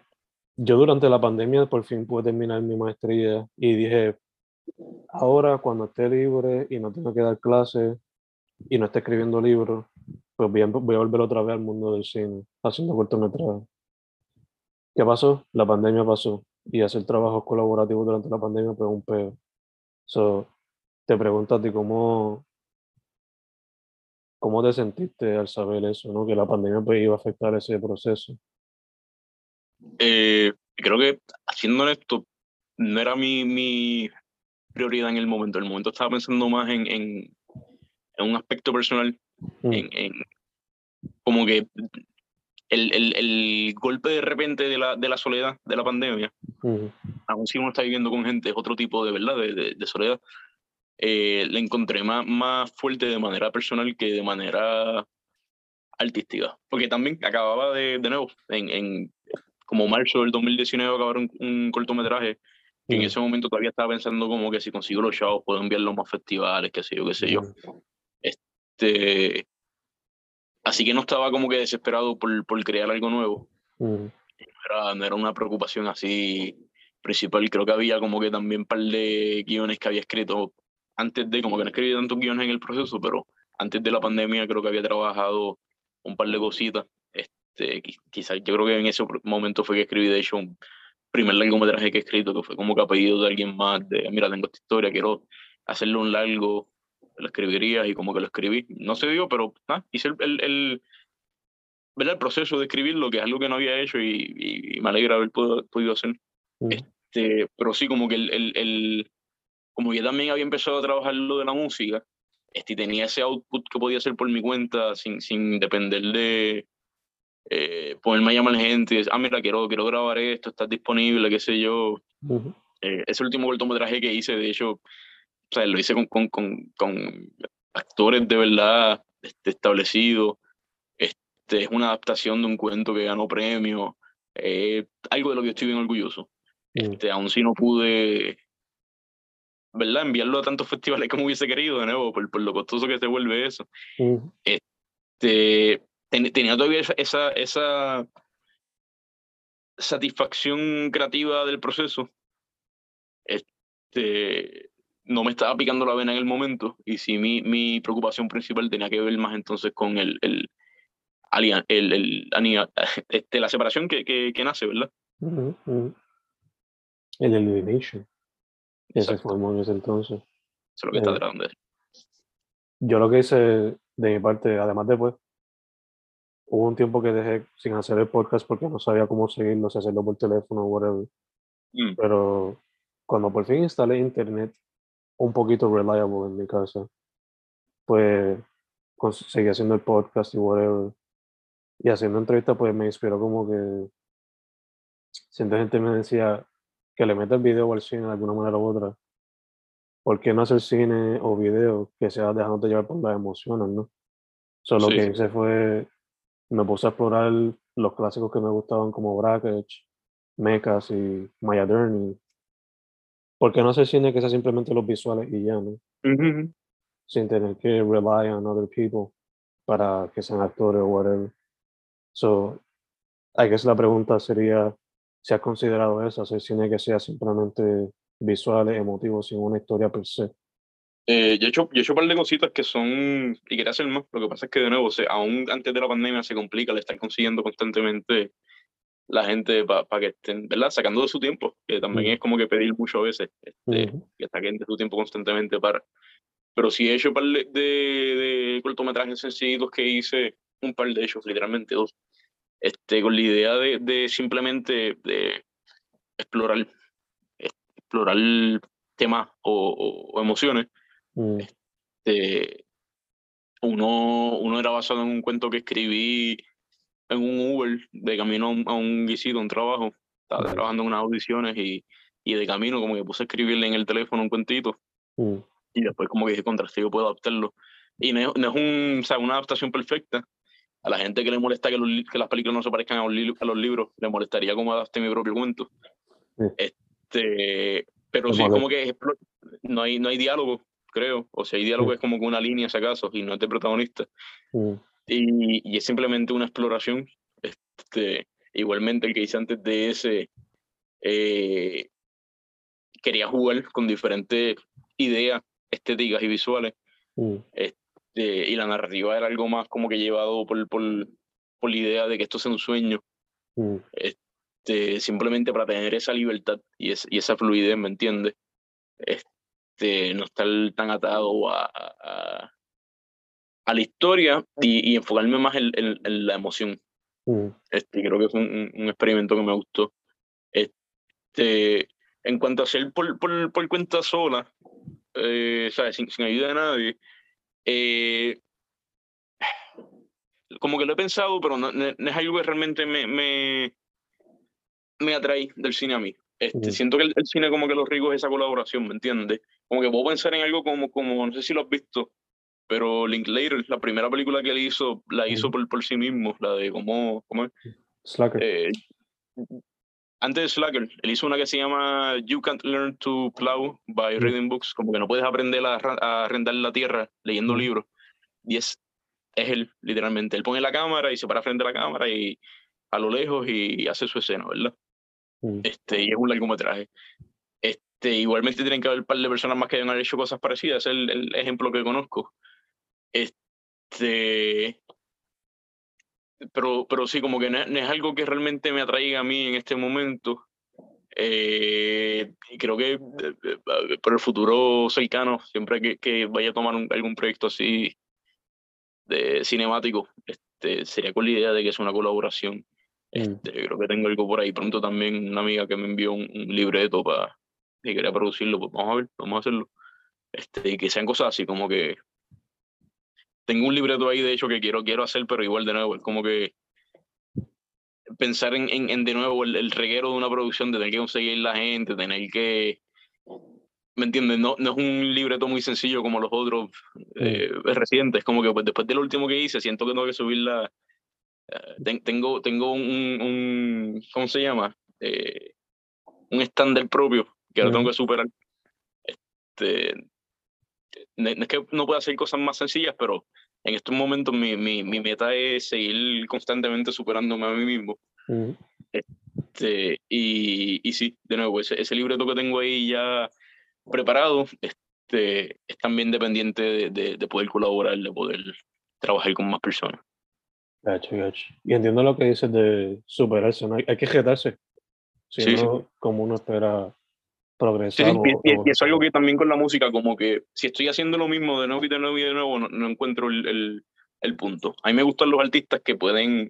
yo durante la pandemia por fin pude terminar mi maestría y dije, ahora cuando esté libre y no tenga que dar clases y no esté escribiendo libros, pues voy a, voy a volver otra vez al mundo del cine, haciendo cortometrajes. ¿Qué pasó? La pandemia pasó y hacer trabajos colaborativos durante la pandemia pues un peor. So, te pregunto a ti cómo, cómo te sentiste al saber eso, ¿no? Que la pandemia pues iba a afectar ese proceso. Eh, creo que, haciendo esto, no era mi, mi prioridad en el momento. En el momento estaba pensando más en, en, en un aspecto personal, Mm, en, en como que el, el, el golpe de repente de la, de la soledad, de la pandemia, mm, aún si uno está viviendo con gente, es otro tipo de verdad, de, de, de soledad, eh, la encontré más, más fuerte de manera personal que de manera artística. Porque también acababa de, de nuevo, en, en como marzo del 2019, acabar un, un cortometraje que en mm, ese momento todavía estaba pensando como que si consigo los chavos puedo enviarlos a más festivales, qué sé yo, qué sé yo. Este, así que no estaba como que desesperado por, por crear algo nuevo. mm, No era, no era una preocupación así principal. Creo que había como que también un par de guiones que había escrito antes de, como que no escribí tantos guiones en el proceso, pero antes de la pandemia creo que había trabajado un par de cositas. Este, qui- quizás yo creo que en ese momento fue que escribí, de hecho, un primer largometraje que he escrito, que fue como que a pedido de alguien más, de, mira, tengo esta historia, quiero hacerle un largo, lo escribiría y como que lo escribí. No se dio, pero ah, hice el, el, el, ¿verdad? el proceso de escribirlo, que es algo que no había hecho y, y- y me alegra haber podido, podido hacer. mm, Este, pero sí, como que el, el, como yo también había empezado a trabajar lo de la música, este, y tenía ese output que podía hacer por mi cuenta sin, sin depender de eh, ponerme a llamar gente y decir, ah, mira, quiero, quiero grabar esto, estás disponible, qué sé yo. mm, Eh, ese último cortometraje que hice, de hecho, o sea, lo hice con, con, con, con actores de verdad este, establecidos. Este, es una adaptación de un cuento que ganó premio. eh, algo de lo que estoy bien orgulloso. mm, Este, aún si no pude, ¿verdad? Enviarlo a tantos [LAUGHS] festivales como hubiese querido, de nuevo, por, por lo costoso que se vuelve eso. mm, Este, ten- tenía todavía esa, esa, esa satisfacción creativa del proceso. Este, no me estaba picando la vena en el momento y sí mi, mi preocupación principal tenía que ver más entonces con el, el, el, el- [LAUGHS] este, la separación que, que, que nace, ¿verdad? El Elimination. que se Exacto. formó en ese entonces. Eso es lo que está Eh, tratando de decir. Yo lo que hice de mi parte, además de pues, hubo un tiempo que dejé sin hacer el podcast porque no sabía cómo seguirlo, si hacerlo por teléfono o whatever. Mm, Pero cuando por fin instalé internet un poquito reliable en mi casa, pues cons- seguí haciendo el podcast y whatever. Y haciendo entrevistas, pues me inspiró como que siempre gente me decía que le meta el video al cine de alguna manera u otra. ¿Por qué no hacer cine o video que sea dejándote llevar por las emociones, no? Solo Sí. que hice fue, me puse a explorar los clásicos que me gustaban como Brackage, Mechas y Maya Dern. Y ¿Por qué no hacer cine que sea simplemente los visuales y ya, no? ujú, ujú. Sin tener que rely on other people para que sean actores o whatever. So, I guess la pregunta sería si has considerado eso, hacer cine que sea simplemente visuales, emotivos, sin una historia per se. Eh, yo, he hecho, yo he hecho un par de cositas que son, y quería hacer más, lo que pasa es que de nuevo, se, aún antes de la pandemia se complica el estar consiguiendo constantemente la gente para que estén, ¿verdad? Sacando de su tiempo, que también Ujú. es como que pedir mucho a veces, este, Ujú, que saquen de su tiempo constantemente para... Pero sí he hecho un par de, de, de cortometrajes sencillitos que hice, un par de ellos, literalmente dos, este, con la idea de, de simplemente de explorar, explorar temas o, o- emociones mm, este, uno, uno era basado en un cuento que escribí en un Uber de camino a un, a un guisito, a un trabajo. Estaba trabajando en unas audiciones y, y de camino como que puse a escribirle en el teléfono un cuentito mm, y después como que dije, contra, si yo puedo adaptarlo. Y no es, no es un, o sea, una adaptación perfecta. A la gente que le molesta que, los que las películas no se parezcan a los, li- a los libros, le molestaría como adapte mi propio cuento. Este, pero sí, como que no hay, no hay diálogo, creo. O sea, hay diálogo es como que una línea, si acaso, y no es de protagonista. Y, y es simplemente una exploración. Este, igualmente el que hice antes de ese, eh, quería jugar con diferentes ideas estéticas y visuales. Mm, Este, y la narrativa era algo más como que llevado por, por, por la idea de que esto sea un sueño, mm, este, simplemente para tener esa libertad y, es- y esa fluidez, ¿me entiendes? Este, no estar tan atado a, a, a la historia y, y enfocarme más en, en- en la emoción. mm, Este, creo que fue un, un experimento que me gustó. Este, en cuanto a hacer por, por, por cuenta sola, eh, ¿sabes? Sin, sin ayuda de nadie, eh, como que lo he pensado, pero no, no- es algo que realmente me, me, me atrae del cine a mí. Este, Ujú. Siento que el, el cine como que lo rico es esa colaboración, ¿me entiendes? Como que puedo pensar en algo como, como no sé si lo has visto, pero Linklater, la primera película que él hizo, la hizo por, por sí mismo, la de cómo, cómo es? Slacker. Eh, antes de Slacker, él hizo una que se llama You Can't Learn to Plow by. Reading Books, como que no puedes aprender a, a arrendar la tierra leyendo libros. Y es, es él, literalmente. Él pone la cámara y se para frente a la cámara y a lo lejos y hace su escena, ¿verdad? Mm, Este, y es un largometraje. Este, igualmente tienen que haber un par de personas más que hayan hecho cosas parecidas, es el, el ejemplo que conozco. Este, pero, pero sí, como que no, es- no es algo que realmente me atraiga a mí en este momento. Eh, creo que eh, eh, por el futuro cercano, siempre que, que vaya a tomar un- algún proyecto así de cinemático, este, sería con la idea de que es una colaboración. mm, Este, creo que tengo algo por ahí. Pronto también una amiga que me envió un, un libreto para que quería producirlo, pues vamos a ver, vamos a hacerlo. Este, y que sean cosas así como que tengo un libreto ahí de hecho que quiero, quiero hacer, pero igual de nuevo, es como que pensar en, en, en de nuevo el, el reguero de una producción, de tener que conseguir la gente, tener que ¿me entiendes? No, no es un libreto muy sencillo como los otros eh, recientes, como que pues, después de lo último que hice, siento que tengo que subir la, eh, ten- tengo, tengo un, un, ¿cómo se llama? Eh, un estándar propio que ahora tengo que superar. Este, no es que no pueda hacer cosas más sencillas, pero en estos momentos mi, mi, mi meta es seguir constantemente superándome a mí mismo. mm, Este, y, y sí, de nuevo, ese, ese libreto que tengo ahí ya preparado este, es también dependiente de, de, de poder colaborar, de poder trabajar con más personas. gacho, gacho. Y entiendo lo que dices de superarse, ¿no? Hay, hay que jetarse. Si Sí, sí. no, como uno espera Sí, progresar. sí, o- y, o- y es algo que también con la música, como que si estoy haciendo lo mismo de nuevo y de nuevo y de nuevo, no, no encuentro el, el, el punto. A mí me gustan los artistas que pueden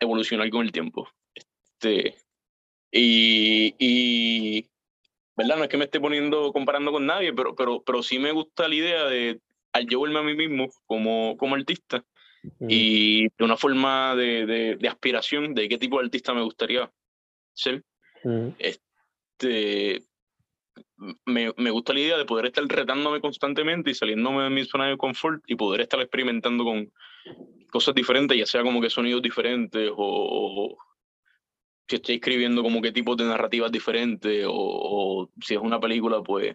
evolucionar con el tiempo. Este, y, y, ¿verdad? No es que me esté poniendo, comparando con nadie, pero, pero, pero sí me gusta la idea de, al yo verme a mí mismo como, como artista Mm, y de una forma de, de, de aspiración de qué tipo de artista me gustaría ser, mm, este, me, me gusta la idea de poder estar retándome constantemente y saliéndome de mi zona de confort y poder estar experimentando con cosas diferentes, ya sea como que sonidos diferentes o, o si estoy escribiendo como qué tipo de narrativas diferentes o, si es una película, pues...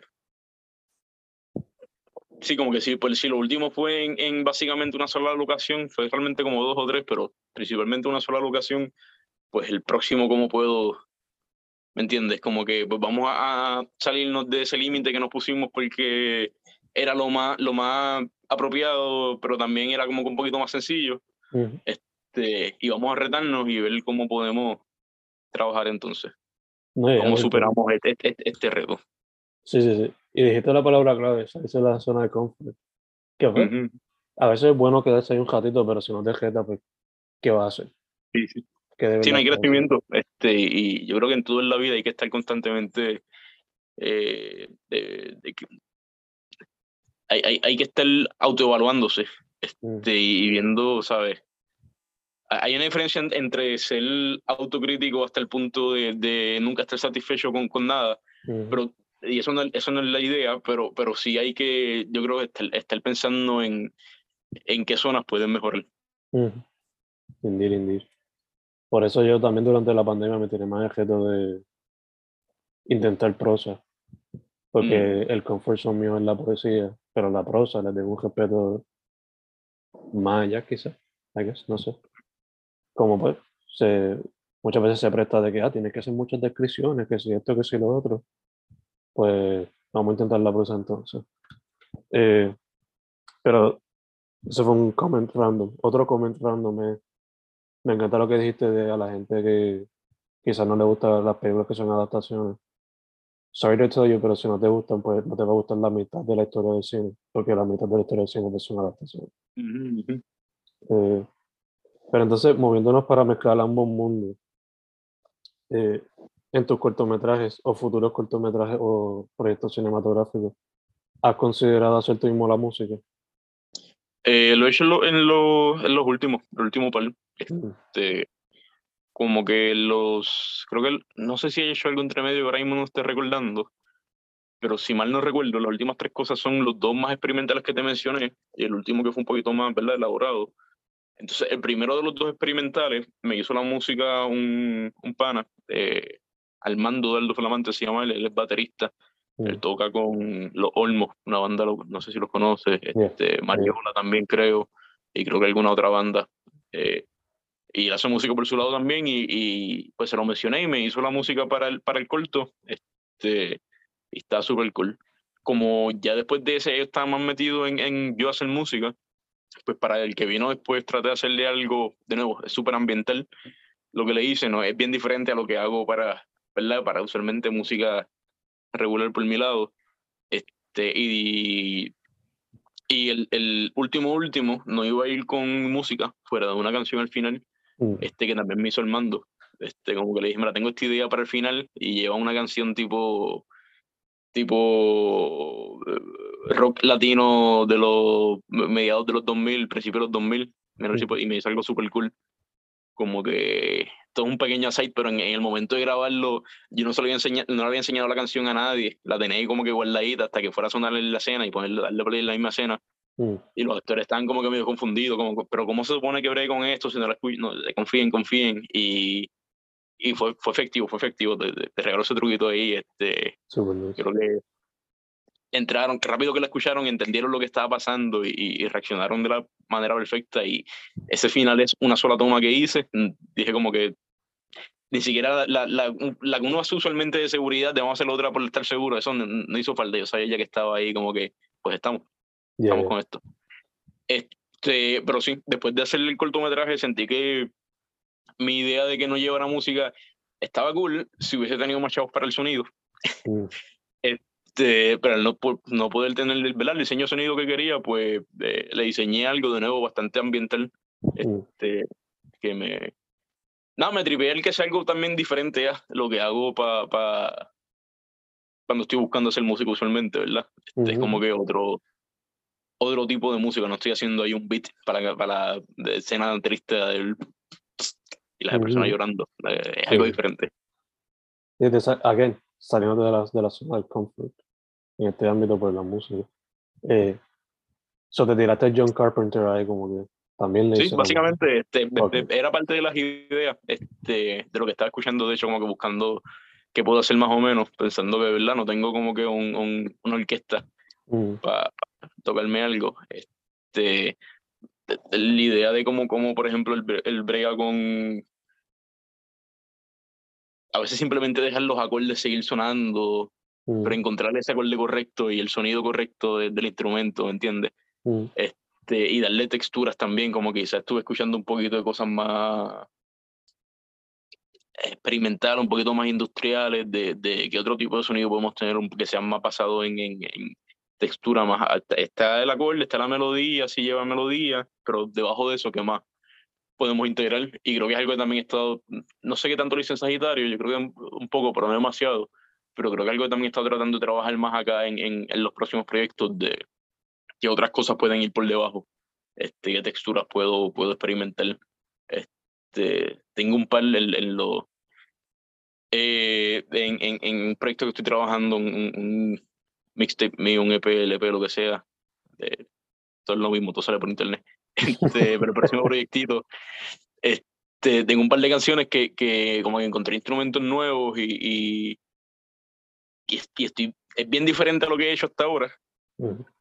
Sí, como que sí, pues si lo último fue en, en básicamente una sola locación, fue realmente como dos o tres, pero principalmente una sola locación, pues el próximo cómo puedo ¿Me entiendes? Como que pues vamos a, salirnos de ese límite que nos pusimos porque era lo más, lo más apropiado, pero también era como que un poquito más sencillo. Este, y vamos a retarnos y ver cómo podemos trabajar entonces. No, Cómo es- superamos este, este, este reto. Sí, sí, sí. Y dijiste la palabra clave, salirse de la zona de confort. Fue, a veces es bueno quedarse ahí un ratito, pero si no te jeta, pues, ¿qué vas a hacer? Sí, sí. ¿Qué de Sí, no hay crecimiento. Este, y yo creo que en todo en la vida hay que estar constantemente. eh, de- de que- hay, hay, hay que estar autoevaluándose Mm, este, y viendo, ¿sabes? Ha- Hay una diferencia en- entre ser autocrítico hasta el punto de, de nunca estar satisfecho con, con nada, mm, pero y eso no, eso no es la idea, pero, pero sí hay que, yo creo, estar, estar pensando en, en qué zonas pueden mejorar. mm. Indeed, indeed. Por eso yo también durante la pandemia me tiré más el reto de intentar prosa. Porque el confort zone mío es la poesía, pero la prosa le tengo un respeto más allá, quizás. I guess, no sé. Como pues, se, muchas veces se presta de que ah, tienes que hacer muchas descripciones, que si esto, que si lo otro. Pues Vamos a intentar la próxima entonces. Eh, pero eso fue un comment random. Otro comment random es, me encanta lo que dijiste de a la gente que quizás no le gustan las películas que son adaptaciones. Sorry to tell you, pero si no te gustan, pues no te va a gustar la mitad de la historia del cine, porque la mitad de la historia del cine pues son adaptaciones. Eh, pero entonces, moviéndonos para mezclar ambos mundos, eh, en tus cortometrajes o futuros cortometrajes o proyectos cinematográficos, ¿has considerado hacer tú mismo la música? Eh, lo he hecho en, los últimos, el último par. Este, como que los, creo que, no sé si he hecho algo entre medio, ahora mismo no estoy recordando, pero si mal no recuerdo, las últimas tres cosas son los dos más experimentales que te mencioné, y el último que fue un poquito más, ¿verdad?, elaborado. Entonces, el primero de los dos experimentales me hizo la música un, un pana, eh, Armando Aldo Flamante se llama, él, él es baterista, él mm. toca con Los Olmos, una banda, no sé si los conoces, este, Mariola también creo, y creo que alguna otra banda. Eh, y hace música por su lado también, y, y, pues se lo mencioné y me hizo la música para el, para el corto. Este, y está súper cool. Como ya después de ese, ellos estaban más metidos en, en yo hacer música, pues para el que vino después traté de hacerle algo, de nuevo, es súper ambiental. Lo que le hice, ¿no? Es bien diferente a lo que hago para, ¿verdad? Para usualmente música regular por mi lado. Este, y, y el, el, último último no iba a ir con música fuera de una canción al final, mm. este que también me hizo el mando. Este, como que le dije, mira, tengo esta idea para el final y lleva una canción tipo tipo eh, rock latino de los mediados de los 2000, principios de los 2000, mm. y me hizo algo súper cool. Como que todo es un pequeño site, pero en, el momento de grabarlo, yo no, se lo había enseñado, no le había enseñado la canción a nadie. La tenía ahí como que guardadita hasta que fuera a sonar en la escena y ponerle, darle play en la misma escena. Mm. Y los actores estaban como que medio confundidos, como, pero ¿cómo se supone que bregue con esto si no la no, confíen, confíen? Y, y fue, fue efectivo, fue efectivo. Te, te, regaló ese truquito ahí. Este, creo que entraron, rápido que la escucharon, entendieron lo que estaba pasando y, reaccionaron de la manera perfecta. Y ese final es una sola toma que hice. Mm, dije como que ni siquiera la, la, la que uno hace usualmente de seguridad, debemos hacer otra por estar seguro. Eso no, hizo falta. Yo sabía ya que estaba ahí como que, pues estamos, estamos con esto. Este, pero sí, después de hacer el cortometraje sentí que mi idea de que no llevara música estaba cool si hubiese tenido más chavos para el sonido. Mm. Este, pero al no, no poder tener el diseño de sonido que quería, pues eh, le diseñé algo de nuevo bastante ambiental. Mm. Este, que me. No, me tripeé el que sea algo también diferente a lo que hago para pa, cuando estoy buscando hacer música usualmente, ¿verdad? Este, es como que otro, otro tipo de música. No estoy haciendo ahí un beat para, para la escena triste del. Y la persona llorando. Es algo diferente. Again, saliendo de la, de la zona del comfort en este ámbito por la música. Eh, so te tiraste John Carpenter ahí como que también le Sí, básicamente este, era parte de las ideas este, de lo que estaba escuchando, de hecho como que buscando qué puedo hacer más o menos, pensando que verdad no tengo como que un, un, una orquesta mm. para tocarme algo. Este, la idea de cómo, cómo por ejemplo, el, el brega con a veces simplemente dejar los acordes seguir sonando, pero mm. encontrar ese acorde correcto y el sonido correcto del instrumento, ¿entiendes? Mm. Este, y darle texturas también, como quizás estuve escuchando un poquito de cosas más experimentales, un poquito más industriales, de, de qué otro tipo de sonido podemos tener que sean más basados en, en, en textura más alta. Está el acorde, está la melodía, sí lleva melodía, pero debajo de eso, ¿qué más? podemos integrar y creo que es algo que también he estado, no sé qué tanto lo hice en Sagitario, yo creo que un, poco, pero no demasiado, pero creo que algo que también he estado tratando de trabajar más acá en, en, los próximos proyectos de que otras cosas pueden ir por debajo, este, qué texturas puedo, puedo experimentar. Este, tengo un par en, en eh, en, en, en, un proyecto que estoy trabajando, un, un mixtape mío, un EP, LP, lo que sea, eh, todo es lo mismo, todo sale por internet. [LAUGHS] Este, pero el próximo proyectito, este, tengo un par de canciones que, que como que encontré instrumentos nuevos y, y, y, estoy, es bien diferente a lo que he hecho hasta ahora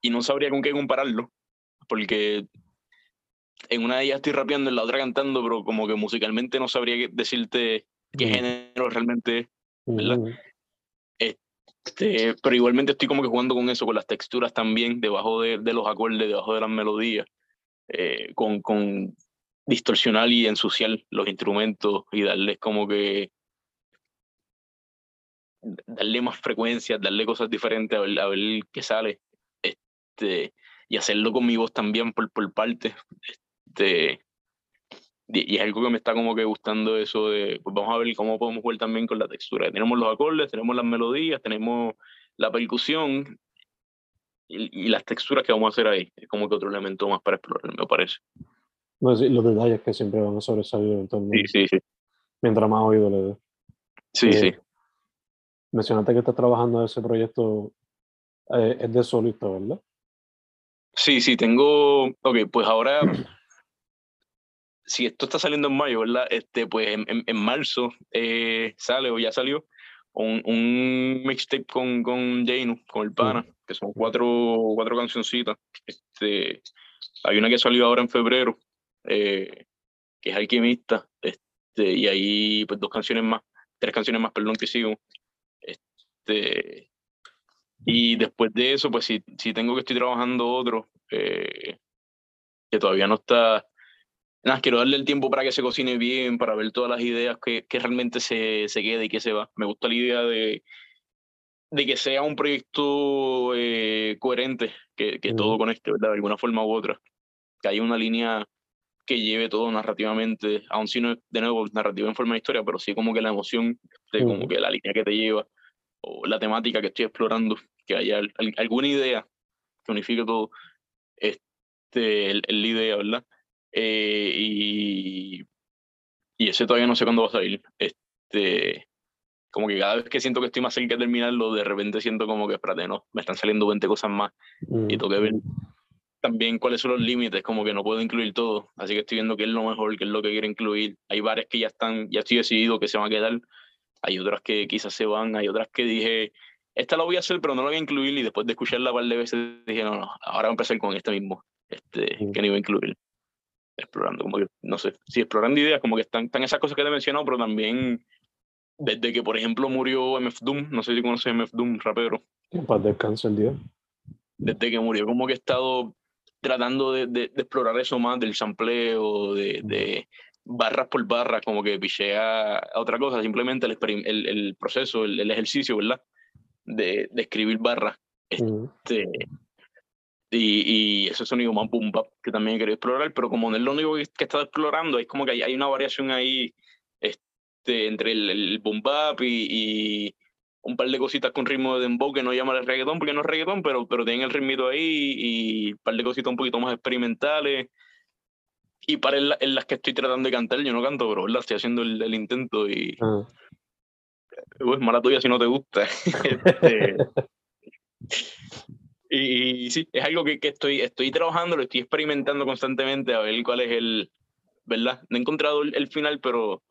y no sabría con qué compararlo, porque en una de ellas estoy rapeando, en la otra cantando, pero como que musicalmente no sabría decirte qué género realmente es, ¿verdad? Este, Este, pero igualmente estoy como que jugando con eso, con las texturas también, debajo de, los acordes, debajo de las melodías, eh, con, distorsionar y ensuciar los instrumentos y darles como que darle más frecuencias, darle cosas diferentes, a ver, a ver qué sale. Este, y hacerlo con mi voz también por, por parte. Este, y, es algo que me está como que gustando eso de, pues vamos a ver cómo podemos jugar también con la textura. Tenemos los acordes, tenemos las melodías, tenemos la percusión y, y las texturas que vamos a hacer ahí. Es como que otro elemento más para explorar, me parece. No, sí, los detalles que siempre van a sobresalir eventualmente. Sí, sí, sí. Mientras más oído le dé. Sí, Eh, sí. Mencionaste que estás trabajando en ese proyecto, eh, es de solista, ¿verdad? Sí, sí, tengo. Ok, pues ahora. [CLEARS THROAT] si esto está saliendo en mayo, ¿verdad? Este, pues en, en, en marzo eh, sale o ya salió un, un mixtape con, con con el pana, que son cuatro, cuatro cancioncitas. Este, hay una que salió ahora en febrero, eh, que es Alquimista, este, y ahí pues dos canciones más, tres canciones más, perdón, que sigo. Este, y después de eso, pues sí, sí tengo que estoy trabajando otro, eh, que todavía no está. Nada, quiero darle el tiempo para que se cocine bien, para ver todas las ideas que, que realmente se, se quede y que se va. Me gusta la idea de, de que sea un proyecto eh, coherente, que, que todo conecte, ¿verdad? De alguna forma u otra. Que haya una línea que lleve todo narrativamente, aun si no es de nuevo narrativa en forma de historia, pero sí como que la emoción, de como que la línea que te lleva, o la temática que estoy explorando, que haya al- al- alguna idea que unifique todo, este, el, el- la idea, ¿verdad? Eh, y, y ese todavía no sé cuándo va a salir. Este, como que cada vez que siento que estoy más cerca de terminarlo, de repente siento como que, espérate, no, me están saliendo 20 cosas más y Mm. tengo que ver también cuáles son los límites, como que no puedo incluir todo, así que estoy viendo qué es lo mejor, qué es lo que quiero incluir. Hay varias que ya están, ya estoy decidido que se van a quedar, hay otras que quizás se van, hay otras que dije, esta la voy a hacer, pero no la voy a incluir, y después de escucharla un par de veces dije, no, no, ahora voy a empezar con este mismo, este, Mm. que no iba a incluir. Explorando, como que, no sé, sí, explorando ideas, como que están, están esas cosas que te he mencionado, pero también desde que, por ejemplo, murió MF Doom, no sé si conoces MF Doom, rapero, paz descanse el día. desde que murió, como que he estado tratando de, de- de explorar eso más del sampleo, de, de barras por barras, como que piché a, a otra cosa, simplemente el, el, el proceso, el, el ejercicio, ¿verdad? De, de escribir barras. Mm. Este, y, y ese sonido más boom bap que también he querido explorar, pero como no es lo único que, que he estado explorando, es como que hay, hay una variación ahí este, entre el, el boom bap y, y un par de cositas con ritmo de dembow que no llaman el reggaetón porque no es reggaetón, pero, pero tienen el ritmito ahí y un par de cositas un poquito más experimentales. Y para en, la- en las que estoy tratando de cantar, yo no canto, pero ¿verdad? estoy haciendo el, el intento y Ah. pues mala tuya si no te gusta. [LAUGHS] Este, [LAUGHS] y, y sí, es algo que, que estoy, estoy trabajando, lo estoy experimentando constantemente a ver cuál es el, ¿verdad? No he encontrado el, el final, pero,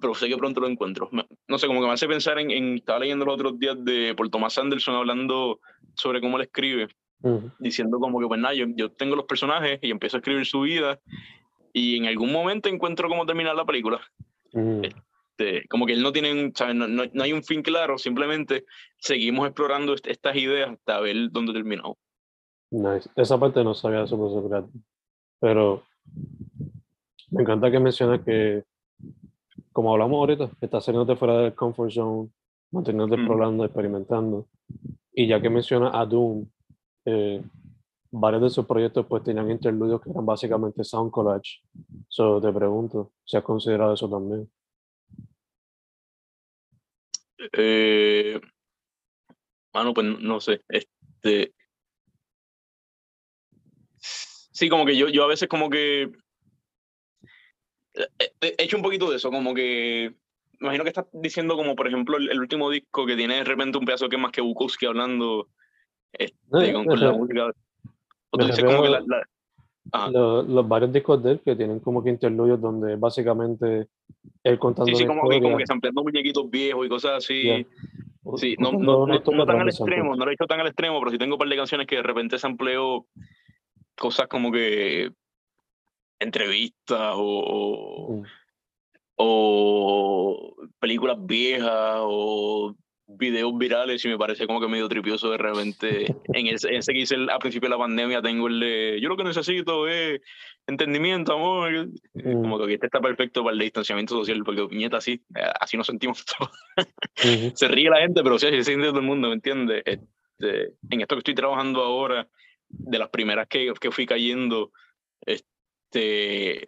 pero sé que pronto lo encuentro. No sé, como que me hace pensar en, en- estaba leyendo los otros días de por Thomas Anderson hablando sobre cómo él escribe, Mm. diciendo como que pues nada, yo, yo tengo los personajes y empiezo a escribir su vida y en algún momento encuentro cómo terminar la película. Mm. Este, como que él no tiene, ¿sabes? No, no- no hay un fin claro, simplemente seguimos explorando est- estas ideas hasta ver dónde terminamos. Nice. Esa parte no sabía proceso creativo. Pero me encanta que mencionas que, como hablamos ahorita, estás saliéndote fuera del comfort zone, manteniéndote Mm. explorando, experimentando. Y ya que mencionas a Doom, eh, varios de sus proyectos pues tenían interludios que eran básicamente sound collage. So te pregunto si has considerado eso también. Eh, mano, pues no- sé. Este, sí, como que yo, yo a veces como que eh, eh, he hecho un poquito de eso, como que me imagino que estás diciendo como por ejemplo el, el último disco que tiene de repente un pedazo que es más que Bukowski hablando este, Eh, con, la música. O tú dices como que la- Ajá. Lo- los varios discos de él que tienen como que interludios donde básicamente él contando Sí, sí, como que, como historia. que sampleando muñequitos viejos y cosas así. Sí, no, no, no, no tan al de extremo, no lo he hecho tan al extremo, pero sí tengo un par de canciones que de repente sampleo cosas como que entrevistas o, o, Mm. o películas viejas o videos virales y me parece como que medio tripioso de repente. [LAUGHS] en ese, ese que hice el- a principio de la pandemia tengo el de, yo lo que necesito es entendimiento, amor. Mm, Como que este está perfecto para el distanciamiento social, porque piñeta así, eh, así nos sentimos todos. ujú. se ríe la gente, pero sí, se siente todo el mundo, ¿me entiendes? Este, en esto que estoy trabajando ahora, de las primeras que, que fui cayendo, este,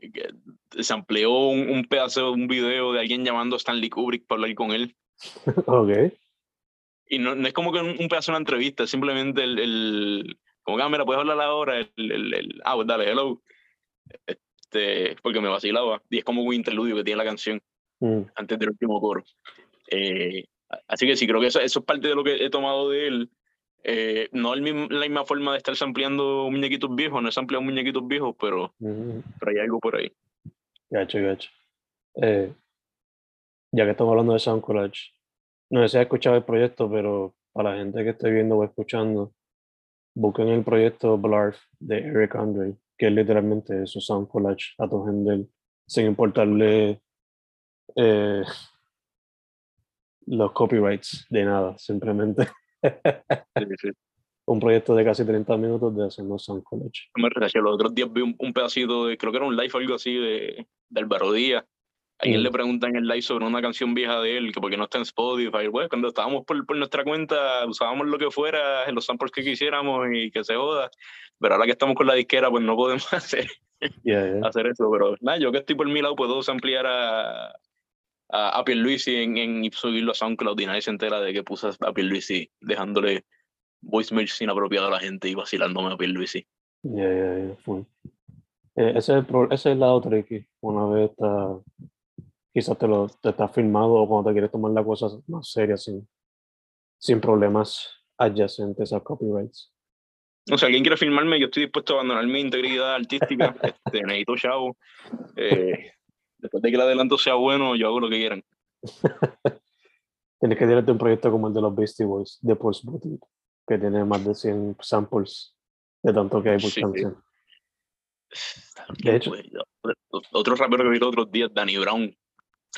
se amplió un, un pedazo, un video de alguien llamando a Stanley Kubrick para hablar con él. Ok. Y no, no es como que un, un pedazo de una entrevista, es simplemente el, el como que, ah, puedes hablar ahora, el, el, el- ah, pues dale, hello. Este, porque me vacilaba. Y es como un interludio que tiene la canción Mm, antes del último coro. Eh, así que sí, creo que eso, eso es parte de lo que he tomado de él. Eh, no mismo- la misma forma de estar sampleando muñequitos viejos, no he sampleado muñequitos viejos, pero, ujú. pero hay algo por ahí. Gacho, gacho. Eh, ya que estamos hablando de Sound Collage, no sé si has escuchado el proyecto, pero para la gente que esté viendo o escuchando, busquen el proyecto Blarf de Eric Andre, que es literalmente eso, Sound Collage a tu sin importarle eh, los copyrights de nada, simplemente Sí, sí. [LAUGHS] un proyecto de casi 30 minutos de hacernos Sound Collage. Me relacioné. Los otros días vi un, un pedacito de, creo que era un live o algo así de, de Álvaro Díaz. A alguien Mm. le preguntan en el live sobre una canción vieja de él, que porque no está en Spotify. Bueno, cuando estábamos por, por nuestra cuenta, usábamos lo que fuera, en los samples que quisiéramos y que se joda. Pero ahora que estamos con la disquera, pues no podemos [LAUGHS] hacer, Yeah, yeah. hacer eso. Pero nada, yo que estoy por mi lado, puedo ampliar a, a, a Pierluisi en, en, y subirlo a SoundCloud y nadie se entera de que puse a Pierluisi dejándole voicemails inapropiados a la gente y vacilándome a Pierluisi. Ya, ya, ya, full. Eh, ese, es el ese es el lado tricky. Una vez está, quizás te lo te está filmado o cuando te quieres tomar la cosa más seria sin, sin problemas adyacentes a copyrights. O sea, alguien quiere filmarme, yo estoy dispuesto a abandonar mi integridad artística. [LAUGHS] este, necesito chavo. Eh, después de que el adelanto sea bueno, yo hago lo que quieran. Tienes que tirarte un proyecto como el de los Beastie Boys, de Pulse Boutique, que tiene más de 100 samples de tanto que hay por Sí, sí. canción. De hecho- Otro rapero que vi los otros días, Danny Brown.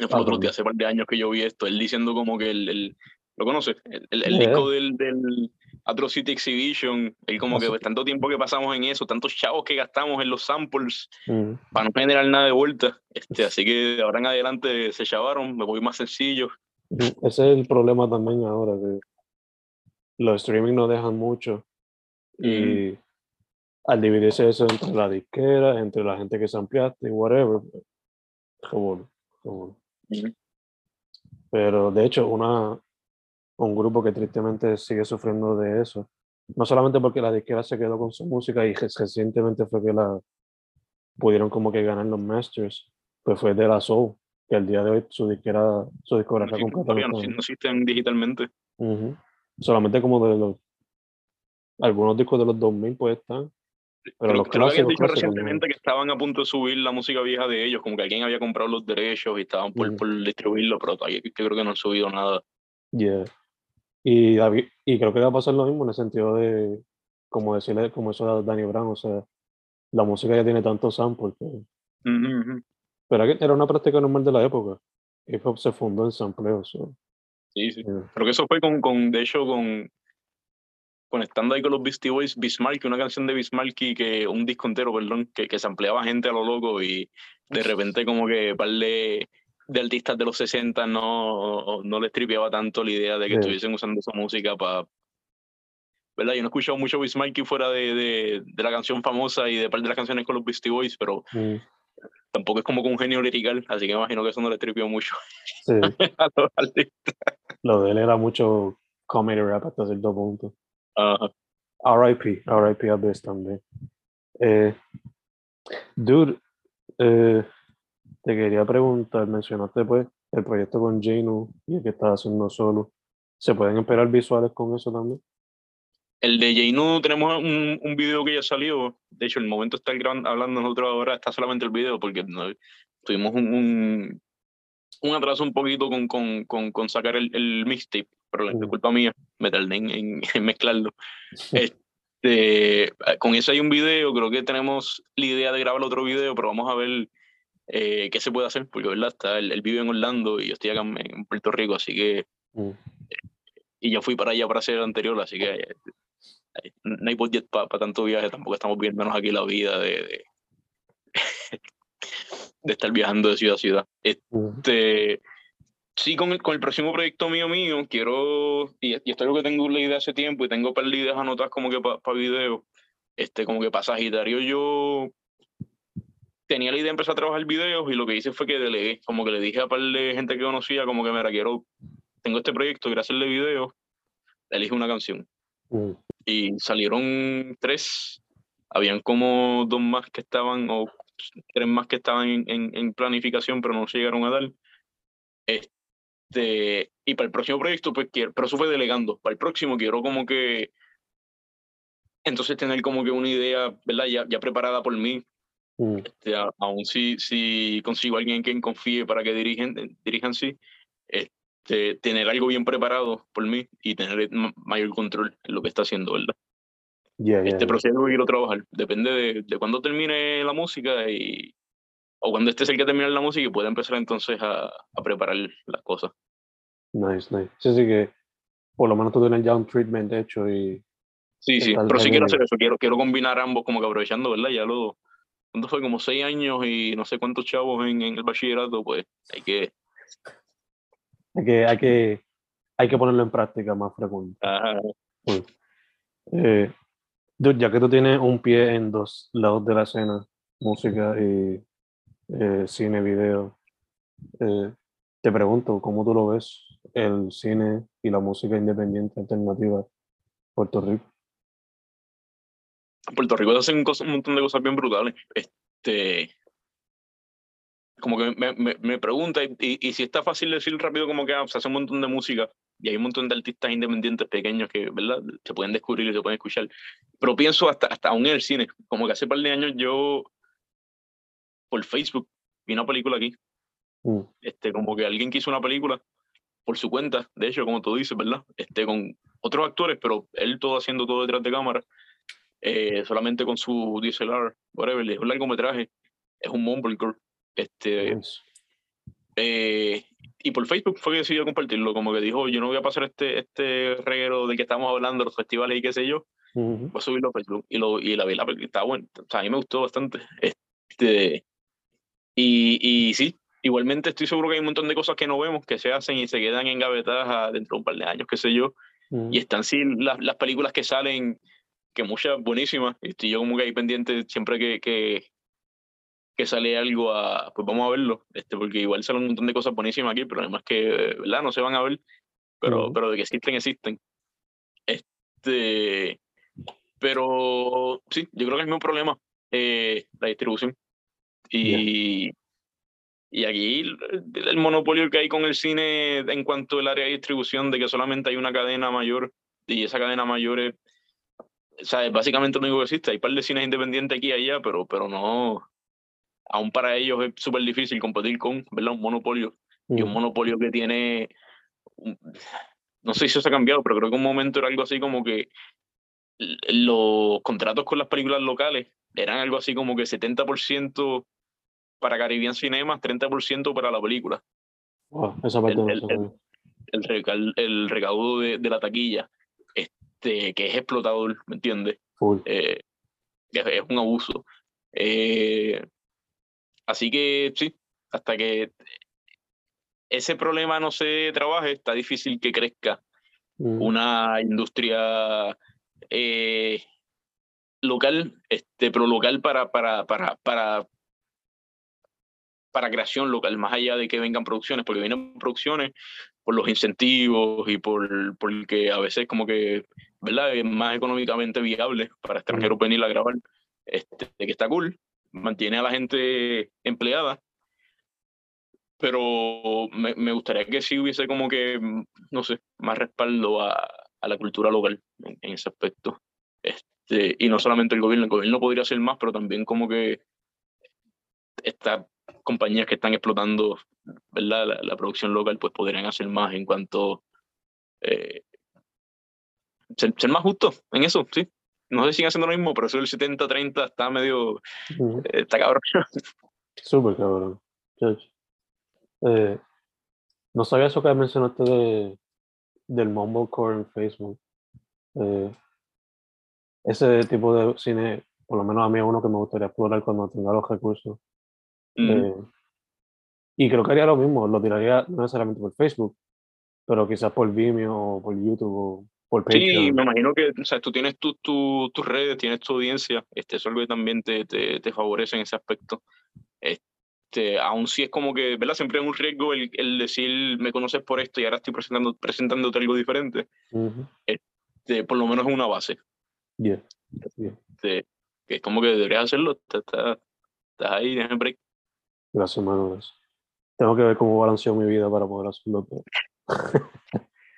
Fue Ah, otros también. días, hace par de años que yo vi esto. Él diciendo como que el. el- ¿Lo conoces? El, el- el disco del, del Atrocity Exhibition. Él como Ah, que pues, tanto tiempo que pasamos en eso, tantos chavos que gastamos en los samples Mm, para no generar nada de vuelta. Este, así que de ahora en adelante se chavaron, me voy más sencillo. mm, Ese es el problema también ahora, que los streaming no dejan mucho y al dividirse eso entre la disquera, entre la gente que se ampliaste y whatever, como, como- Ujú. Pero de hecho, una, un grupo que tristemente sigue sufriendo de eso, no solamente porque la disquera se quedó con su música y reci- recientemente fue que la pudieron como que ganar los Masters, pues fue de la Soul, que al día de hoy su disquera, su discografía Sí, completa todavía no no, no existen digitalmente. Ujú. Solamente como de los algunos discos de los 2000 pues están, pero los creo que dicho recientemente que estaban a punto de subir la música vieja de ellos, como que alguien había comprado los derechos y estaban por, por distribuirlo, pero todavía yo creo que no han subido nada. Yeah. Y, David- y creo que va a pasar lo mismo en el sentido de, como decirle, como eso de Danny Brown, o sea, la música ya tiene tantos samples, que- Ujú, ujú. pero era una práctica normal de la época. Hip hop se fundó en sampleo, so, Sí, sí. yeah. Creo que eso fue con, con de hecho, con conectando ahí con los Beastie Boys, Bismarck, una canción de Bismarck que un disco entero, perdón, que, que se ampliaba gente a lo loco y de repente como que par de, de artistas de los 60 no, no les tripeaba tanto la idea de que Sí. estuviesen usando esa música para... ¿Verdad? Yo no he escuchado mucho Bismarck fuera de, de, de la canción famosa y de par de las canciones con los Beastie Boys, pero Mm, tampoco es como con un genio lirical, así que me imagino que eso no le tripió mucho sí, [LAUGHS] a los artistas. lo de él era mucho comedy rap hasta cierto punto. RIP, RIP a Best también. Eh, dude, eh, te quería preguntar, mencionaste pues el proyecto con Janu y el que estás haciendo solo. ¿Se pueden esperar visuales con eso también? El de Jainu tenemos un, video que ya salió. De hecho, el momento grabando, hablando nosotros ahora está solamente el video porque tuvimos un, un, un atraso un poquito con, con, con, con sacar el, el mixtape, pero es Mm. culpa mía, me tardé en, en- [LAUGHS] en mezclarlo. Este, con eso hay un video, creo que tenemos la idea de grabar otro video, pero vamos a ver eh, qué se puede hacer, porque ¿verdad? Está, él, él vive en Orlando y yo estoy acá en, en Puerto Rico, así que Mm, y yo fui para allá para hacer el anterior, así que eh, no hay budget para tanto viaje, tampoco estamos viéndonos aquí la vida de, de, [LAUGHS] de, estar viajando de ciudad a ciudad. Este, sí, con el, con el próximo proyecto mío mío, quiero, y, y esto es lo que tengo la idea hace tiempo, y tengo par de ideas anotadas como que para pa video, este, como que para Sagitario yo tenía la idea de empezar a trabajar videos y lo que hice fue que delegué, como que le dije a par de gente que conocía, como que, mira, quiero, tengo este proyecto, quiero hacerle videos, elige una canción. Mm. Y salieron tres, habían como dos más que estaban, o tres más que estaban en, en, en planificación, pero no se llegaron a dar. Este, y para el próximo proyecto, pues quiero, pero eso fue delegando. Para el próximo quiero como que, entonces tener como que una idea, ¿verdad? Ya, ya preparada por mí, Mm. este, a- aún si, si consigo a alguien quien confíe para que dirigen, dirijan sí, este, tener algo bien preparado por mí y tener ma- mayor control en lo que está haciendo, ¿verdad? Yeah, yeah, Este yeah. proceso que quiero trabajar, depende de, de cuándo termine la música y o cuando esté cerca de terminar la música y pueda empezar entonces a, a preparar las cosas. Nice, nice. Sí, sí que por lo menos tú tienes ya un treatment hecho y Sí, sí, pero sí quiero hacer eso, quiero, quiero combinar ambos como que aprovechando, ¿verdad? Ya lo, ¿cuánto fue? Como seis años y no sé cuántos chavos en, en el bachillerato, pues hay que, hay que, hay que, hay que ponerlo en práctica más frecuente. ajá, Eh, dude, ya que tú tienes un pie en dos lados de la escena, música y eh, cine, video, eh, te pregunto, ¿cómo tú lo ves el cine y la música independiente alternativa Puerto Rico? Puerto Rico hacen cosas- un montón de cosas bien brutales. Este, como que me, me, me pregunta, y, y, y si está fácil decir rápido como que ah, se hace un montón de música y hay un montón de artistas independientes pequeños que, ¿verdad? Se pueden descubrir y se pueden escuchar. Pero pienso hasta, hasta aún en el cine, como que hace par de años yo, por Facebook, vi una película aquí, Mm, este, como que alguien que hizo una película por su cuenta, de hecho, como tú dices, ¿verdad? Este, con otros actores, pero él todo haciendo todo detrás de cámara, eh, solamente con su DSLR, whatever, es un largometraje, es un mumblecore, este, nice. eh, y por Facebook fue que decidió compartirlo, como que dijo, yo no voy a pasar este, este reguero del que estamos hablando, los festivales y qué sé yo, Ujú. voy a subirlo a Facebook, y, lo, y la vi, la está bueno, o sea, a mí me gustó bastante, este, y, y sí, igualmente estoy seguro que hay un montón de cosas que no vemos, que se hacen y se quedan engavetadas a- dentro de un par de años, qué sé yo, Ujú. y están sí las, las películas que salen, que muchas buenísimas, y estoy yo como que ahí pendiente siempre que, que, que sale algo a, pues vamos a verlo, este, porque igual salen un montón de cosas buenísimas aquí, pero además que, ¿verdad? No se van a ver, pero, Ujú. pero de que existen, existen. Este, pero sí, yo creo que es el mismo problema, eh, la distribución. Y, y aquí el, monopolio que hay con el cine en cuanto al área de distribución, de que solamente hay una cadena mayor y esa cadena mayor es, o sea, es básicamente lo único que existe. Hay un par de cines independientes aquí y allá, pero, pero no, aún para ellos es súper difícil competir con, ¿verdad? Un monopolio. Y un Ujú. monopolio que tiene, no sé si eso se ha cambiado, pero creo que un momento era algo así como que los contratos con las películas locales eran algo así como que 70% para Caribbean Cinemas, 30% para la película. Wow, esa parte el- el- recaudo de, de la taquilla, este, que es explotador, ¿me entiendes? Eh, es, es un abuso. Eh, así que sí, hasta que ese problema no se trabaje, está difícil que crezca Ujú. una industria eh, local, este, pero local para, para, para, para, para creación local, más allá de que vengan producciones, porque vienen producciones por los incentivos y por porque a veces como que, ¿verdad? Es más económicamente viable para extranjeros venir a grabar, este, de que está cool, mantiene a la gente empleada, pero me, me gustaría que sí hubiese como que, no sé, más respaldo a, a la cultura local en, en ese aspecto. Este, y no solamente el gobierno, el gobierno podría hacer más, pero también como que estas compañías que están explotando ¿verdad? La, la producción local, pues podrían hacer más en cuanto eh, ser, ser más justos en eso, sí. No sé si siguen haciendo lo mismo, pero eso del 70-30 está medio, eh, está cabrón. [LAUGHS] Súper cabrón. Eh, no sabía eso que mencionaste de, del mumblecore en Facebook. Ese tipo de cine, por lo menos a mí es uno que me gustaría explorar cuando tenga los recursos. Mm, Eh, y creo que haría lo mismo, lo tiraría no necesariamente por Facebook, pero quizás por Vimeo o por YouTube o por Sí, Patreon. me imagino que o sea, tú tienes tu, tu- tus redes, tienes tu audiencia, este, eso es algo que también te, te, te favorece en ese aspecto. Este, aún si es como que, ¿verdad? Siempre es un riesgo el, el decir, me conoces por esto y ahora estoy presentando, presentándote algo diferente. Ujú. Este, por lo menos es una base. Yeah, yeah. este, que es como que deberías hacerlo. Estás, estás- ahí, tienes el break. Gracias, mano. gracias. Tengo que ver cómo balanceo mi vida para poder hacerlo. todo.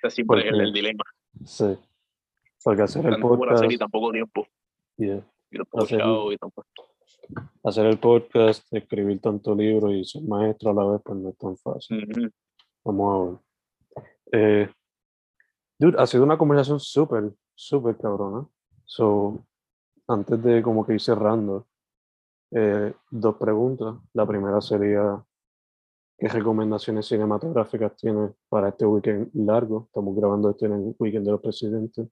Siempre en el, dilema. Sí. Porque hacer el por hacer y podcast, tampoco tiempo. yeah, Y tampoco Hacer- y tampoco. hacer el podcast, escribir tanto libro y ser maestro a la vez, pues no es tan fácil. Vamos a ver. Eh, dude, ha sido una conversación súper, súper cabrona. So, antes de como que ir cerrando, eh, dos preguntas. La primera sería, ¿qué recomendaciones cinematográficas tienes para este weekend largo? Estamos grabando esto en el weekend de los presidentes.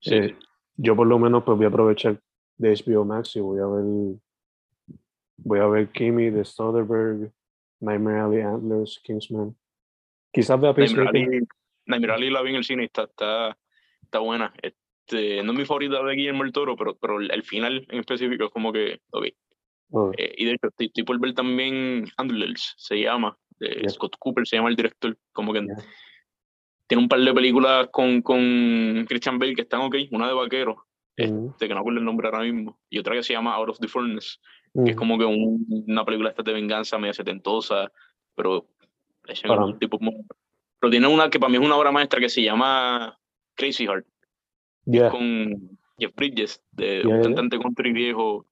Sí, Eh, yo por lo menos pues voy a aprovechar de HBO Max y voy a ver voy a ver Kimi de Soderbergh, Nightmare Alley Antlers, Kingsman. Quizás vea Nightmare. Alley, Nightmare Alley la vi en el cine está, está, está buena. Este, no es mi favorita de Guillermo el Toro, pero, pero el, el final en específico es como que, ok. Eh, y de hecho, estoy, estoy por ver también Handlers, se llama, de Yeah. Scott Cooper, se llama el director. Como que Yeah. tiene un par de películas con, con Christian Bale que están ok, una de vaquero, ujú, de que no acuerdo el nombre ahora mismo, y otra que se llama Out of the Furnace, que es ujú. como que un- una película esta de venganza media setentosa, pero Para- un tipo Pero tiene una que para mí es una obra maestra que se llama Crazy Heart, Yeah, con Jeff Bridges, de Yeah, un yeah. cantante country viejo.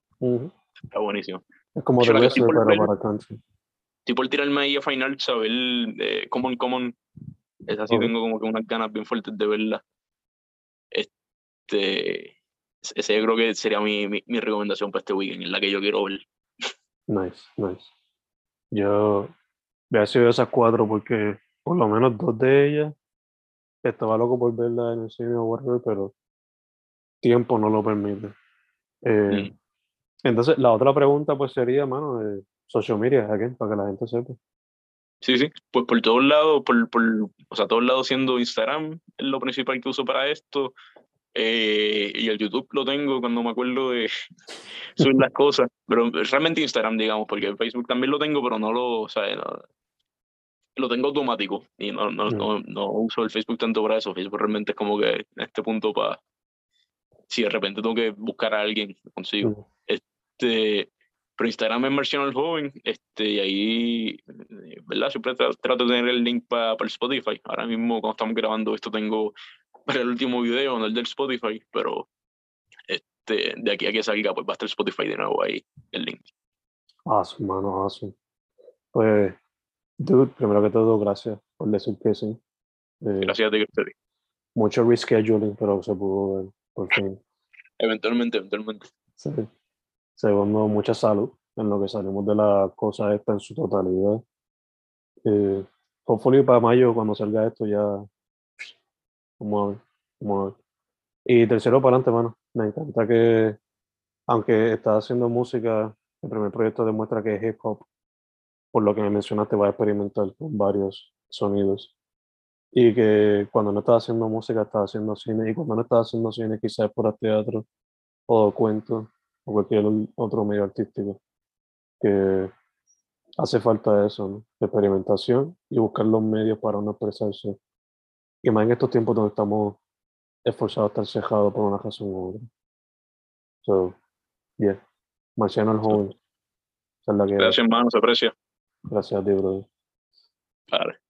Está buenísimo. Es como estoy por pero para country. Estoy por tirarme ahí a final, saber eh, Common Common, esa sí Ok. tengo como que unas ganas bien fuertes de verla. Este, ese yo creo que sería mi, mi, mi recomendación para este weekend, es la que yo quiero ver. Nice, nice. Yo había sido esas cuatro porque por lo menos dos de ellas estaba loco por verla en el cine o whatever, pero tiempo no lo permite. Eh, Mm. Entonces, la otra pregunta pues sería, mano, de social media, again, para que la gente sepa. Sí, sí, pues por todos lados, por, por, o sea, todos lados siendo Instagram es lo principal que uso para esto. eh, y el YouTube lo tengo cuando me acuerdo de [LAUGHS] subir las cosas, pero realmente Instagram, digamos, porque Facebook también lo tengo, pero no lo, o sea, no- lo tengo automático y no, no, Mm. no, no uso el Facebook tanto para eso. Facebook realmente es como que en este punto para, si de repente tengo que buscar a alguien, consigo. Este, pero Instagram es Marciano el Joven, este, y ahí, eh, ¿verdad? Siempre tra- trato de tener el link para el Spotify. Ahora mismo, cuando estamos grabando esto, tengo para el último video, no el del Spotify, pero este, de aquí a que salga, pues va a estar Spotify de nuevo ahí, el link. Awesome, mano, awesome. Pues, dude, primero que todo, gracias por decir que sí. Eh, Gracias a ti, gracias a ti. mucho rescheduling, pero se pudo ver, por fin. Eventualmente, eventualmente. Sí. Segundo, mucha salud en lo que salimos de la cosa esta en su totalidad. Eh, hopefully para mayo, cuando salga esto, ya. Vamos a ver. Vamos a ver. Y tercero, para adelante, mano. Me encanta que, aunque estás haciendo música, el primer proyecto demuestra que es hip hop. Por lo que me mencionaste, vas a experimentar con varios sonidos. Y que cuando no estás haciendo música, estás haciendo cine. Y cuando no estás haciendo cine, quizás por teatro o cuento o cualquier otro medio artístico. Que hace falta eso, ¿no? Experimentación y buscar los medios para uno expresarse. Y más en estos tiempos donde estamos esforzados a estar cejados por una razón u otra. So, yeah. Marciano el joven. Esa es la que Gracias, hermano, se aprecia. Gracias a ti, brother. Vale.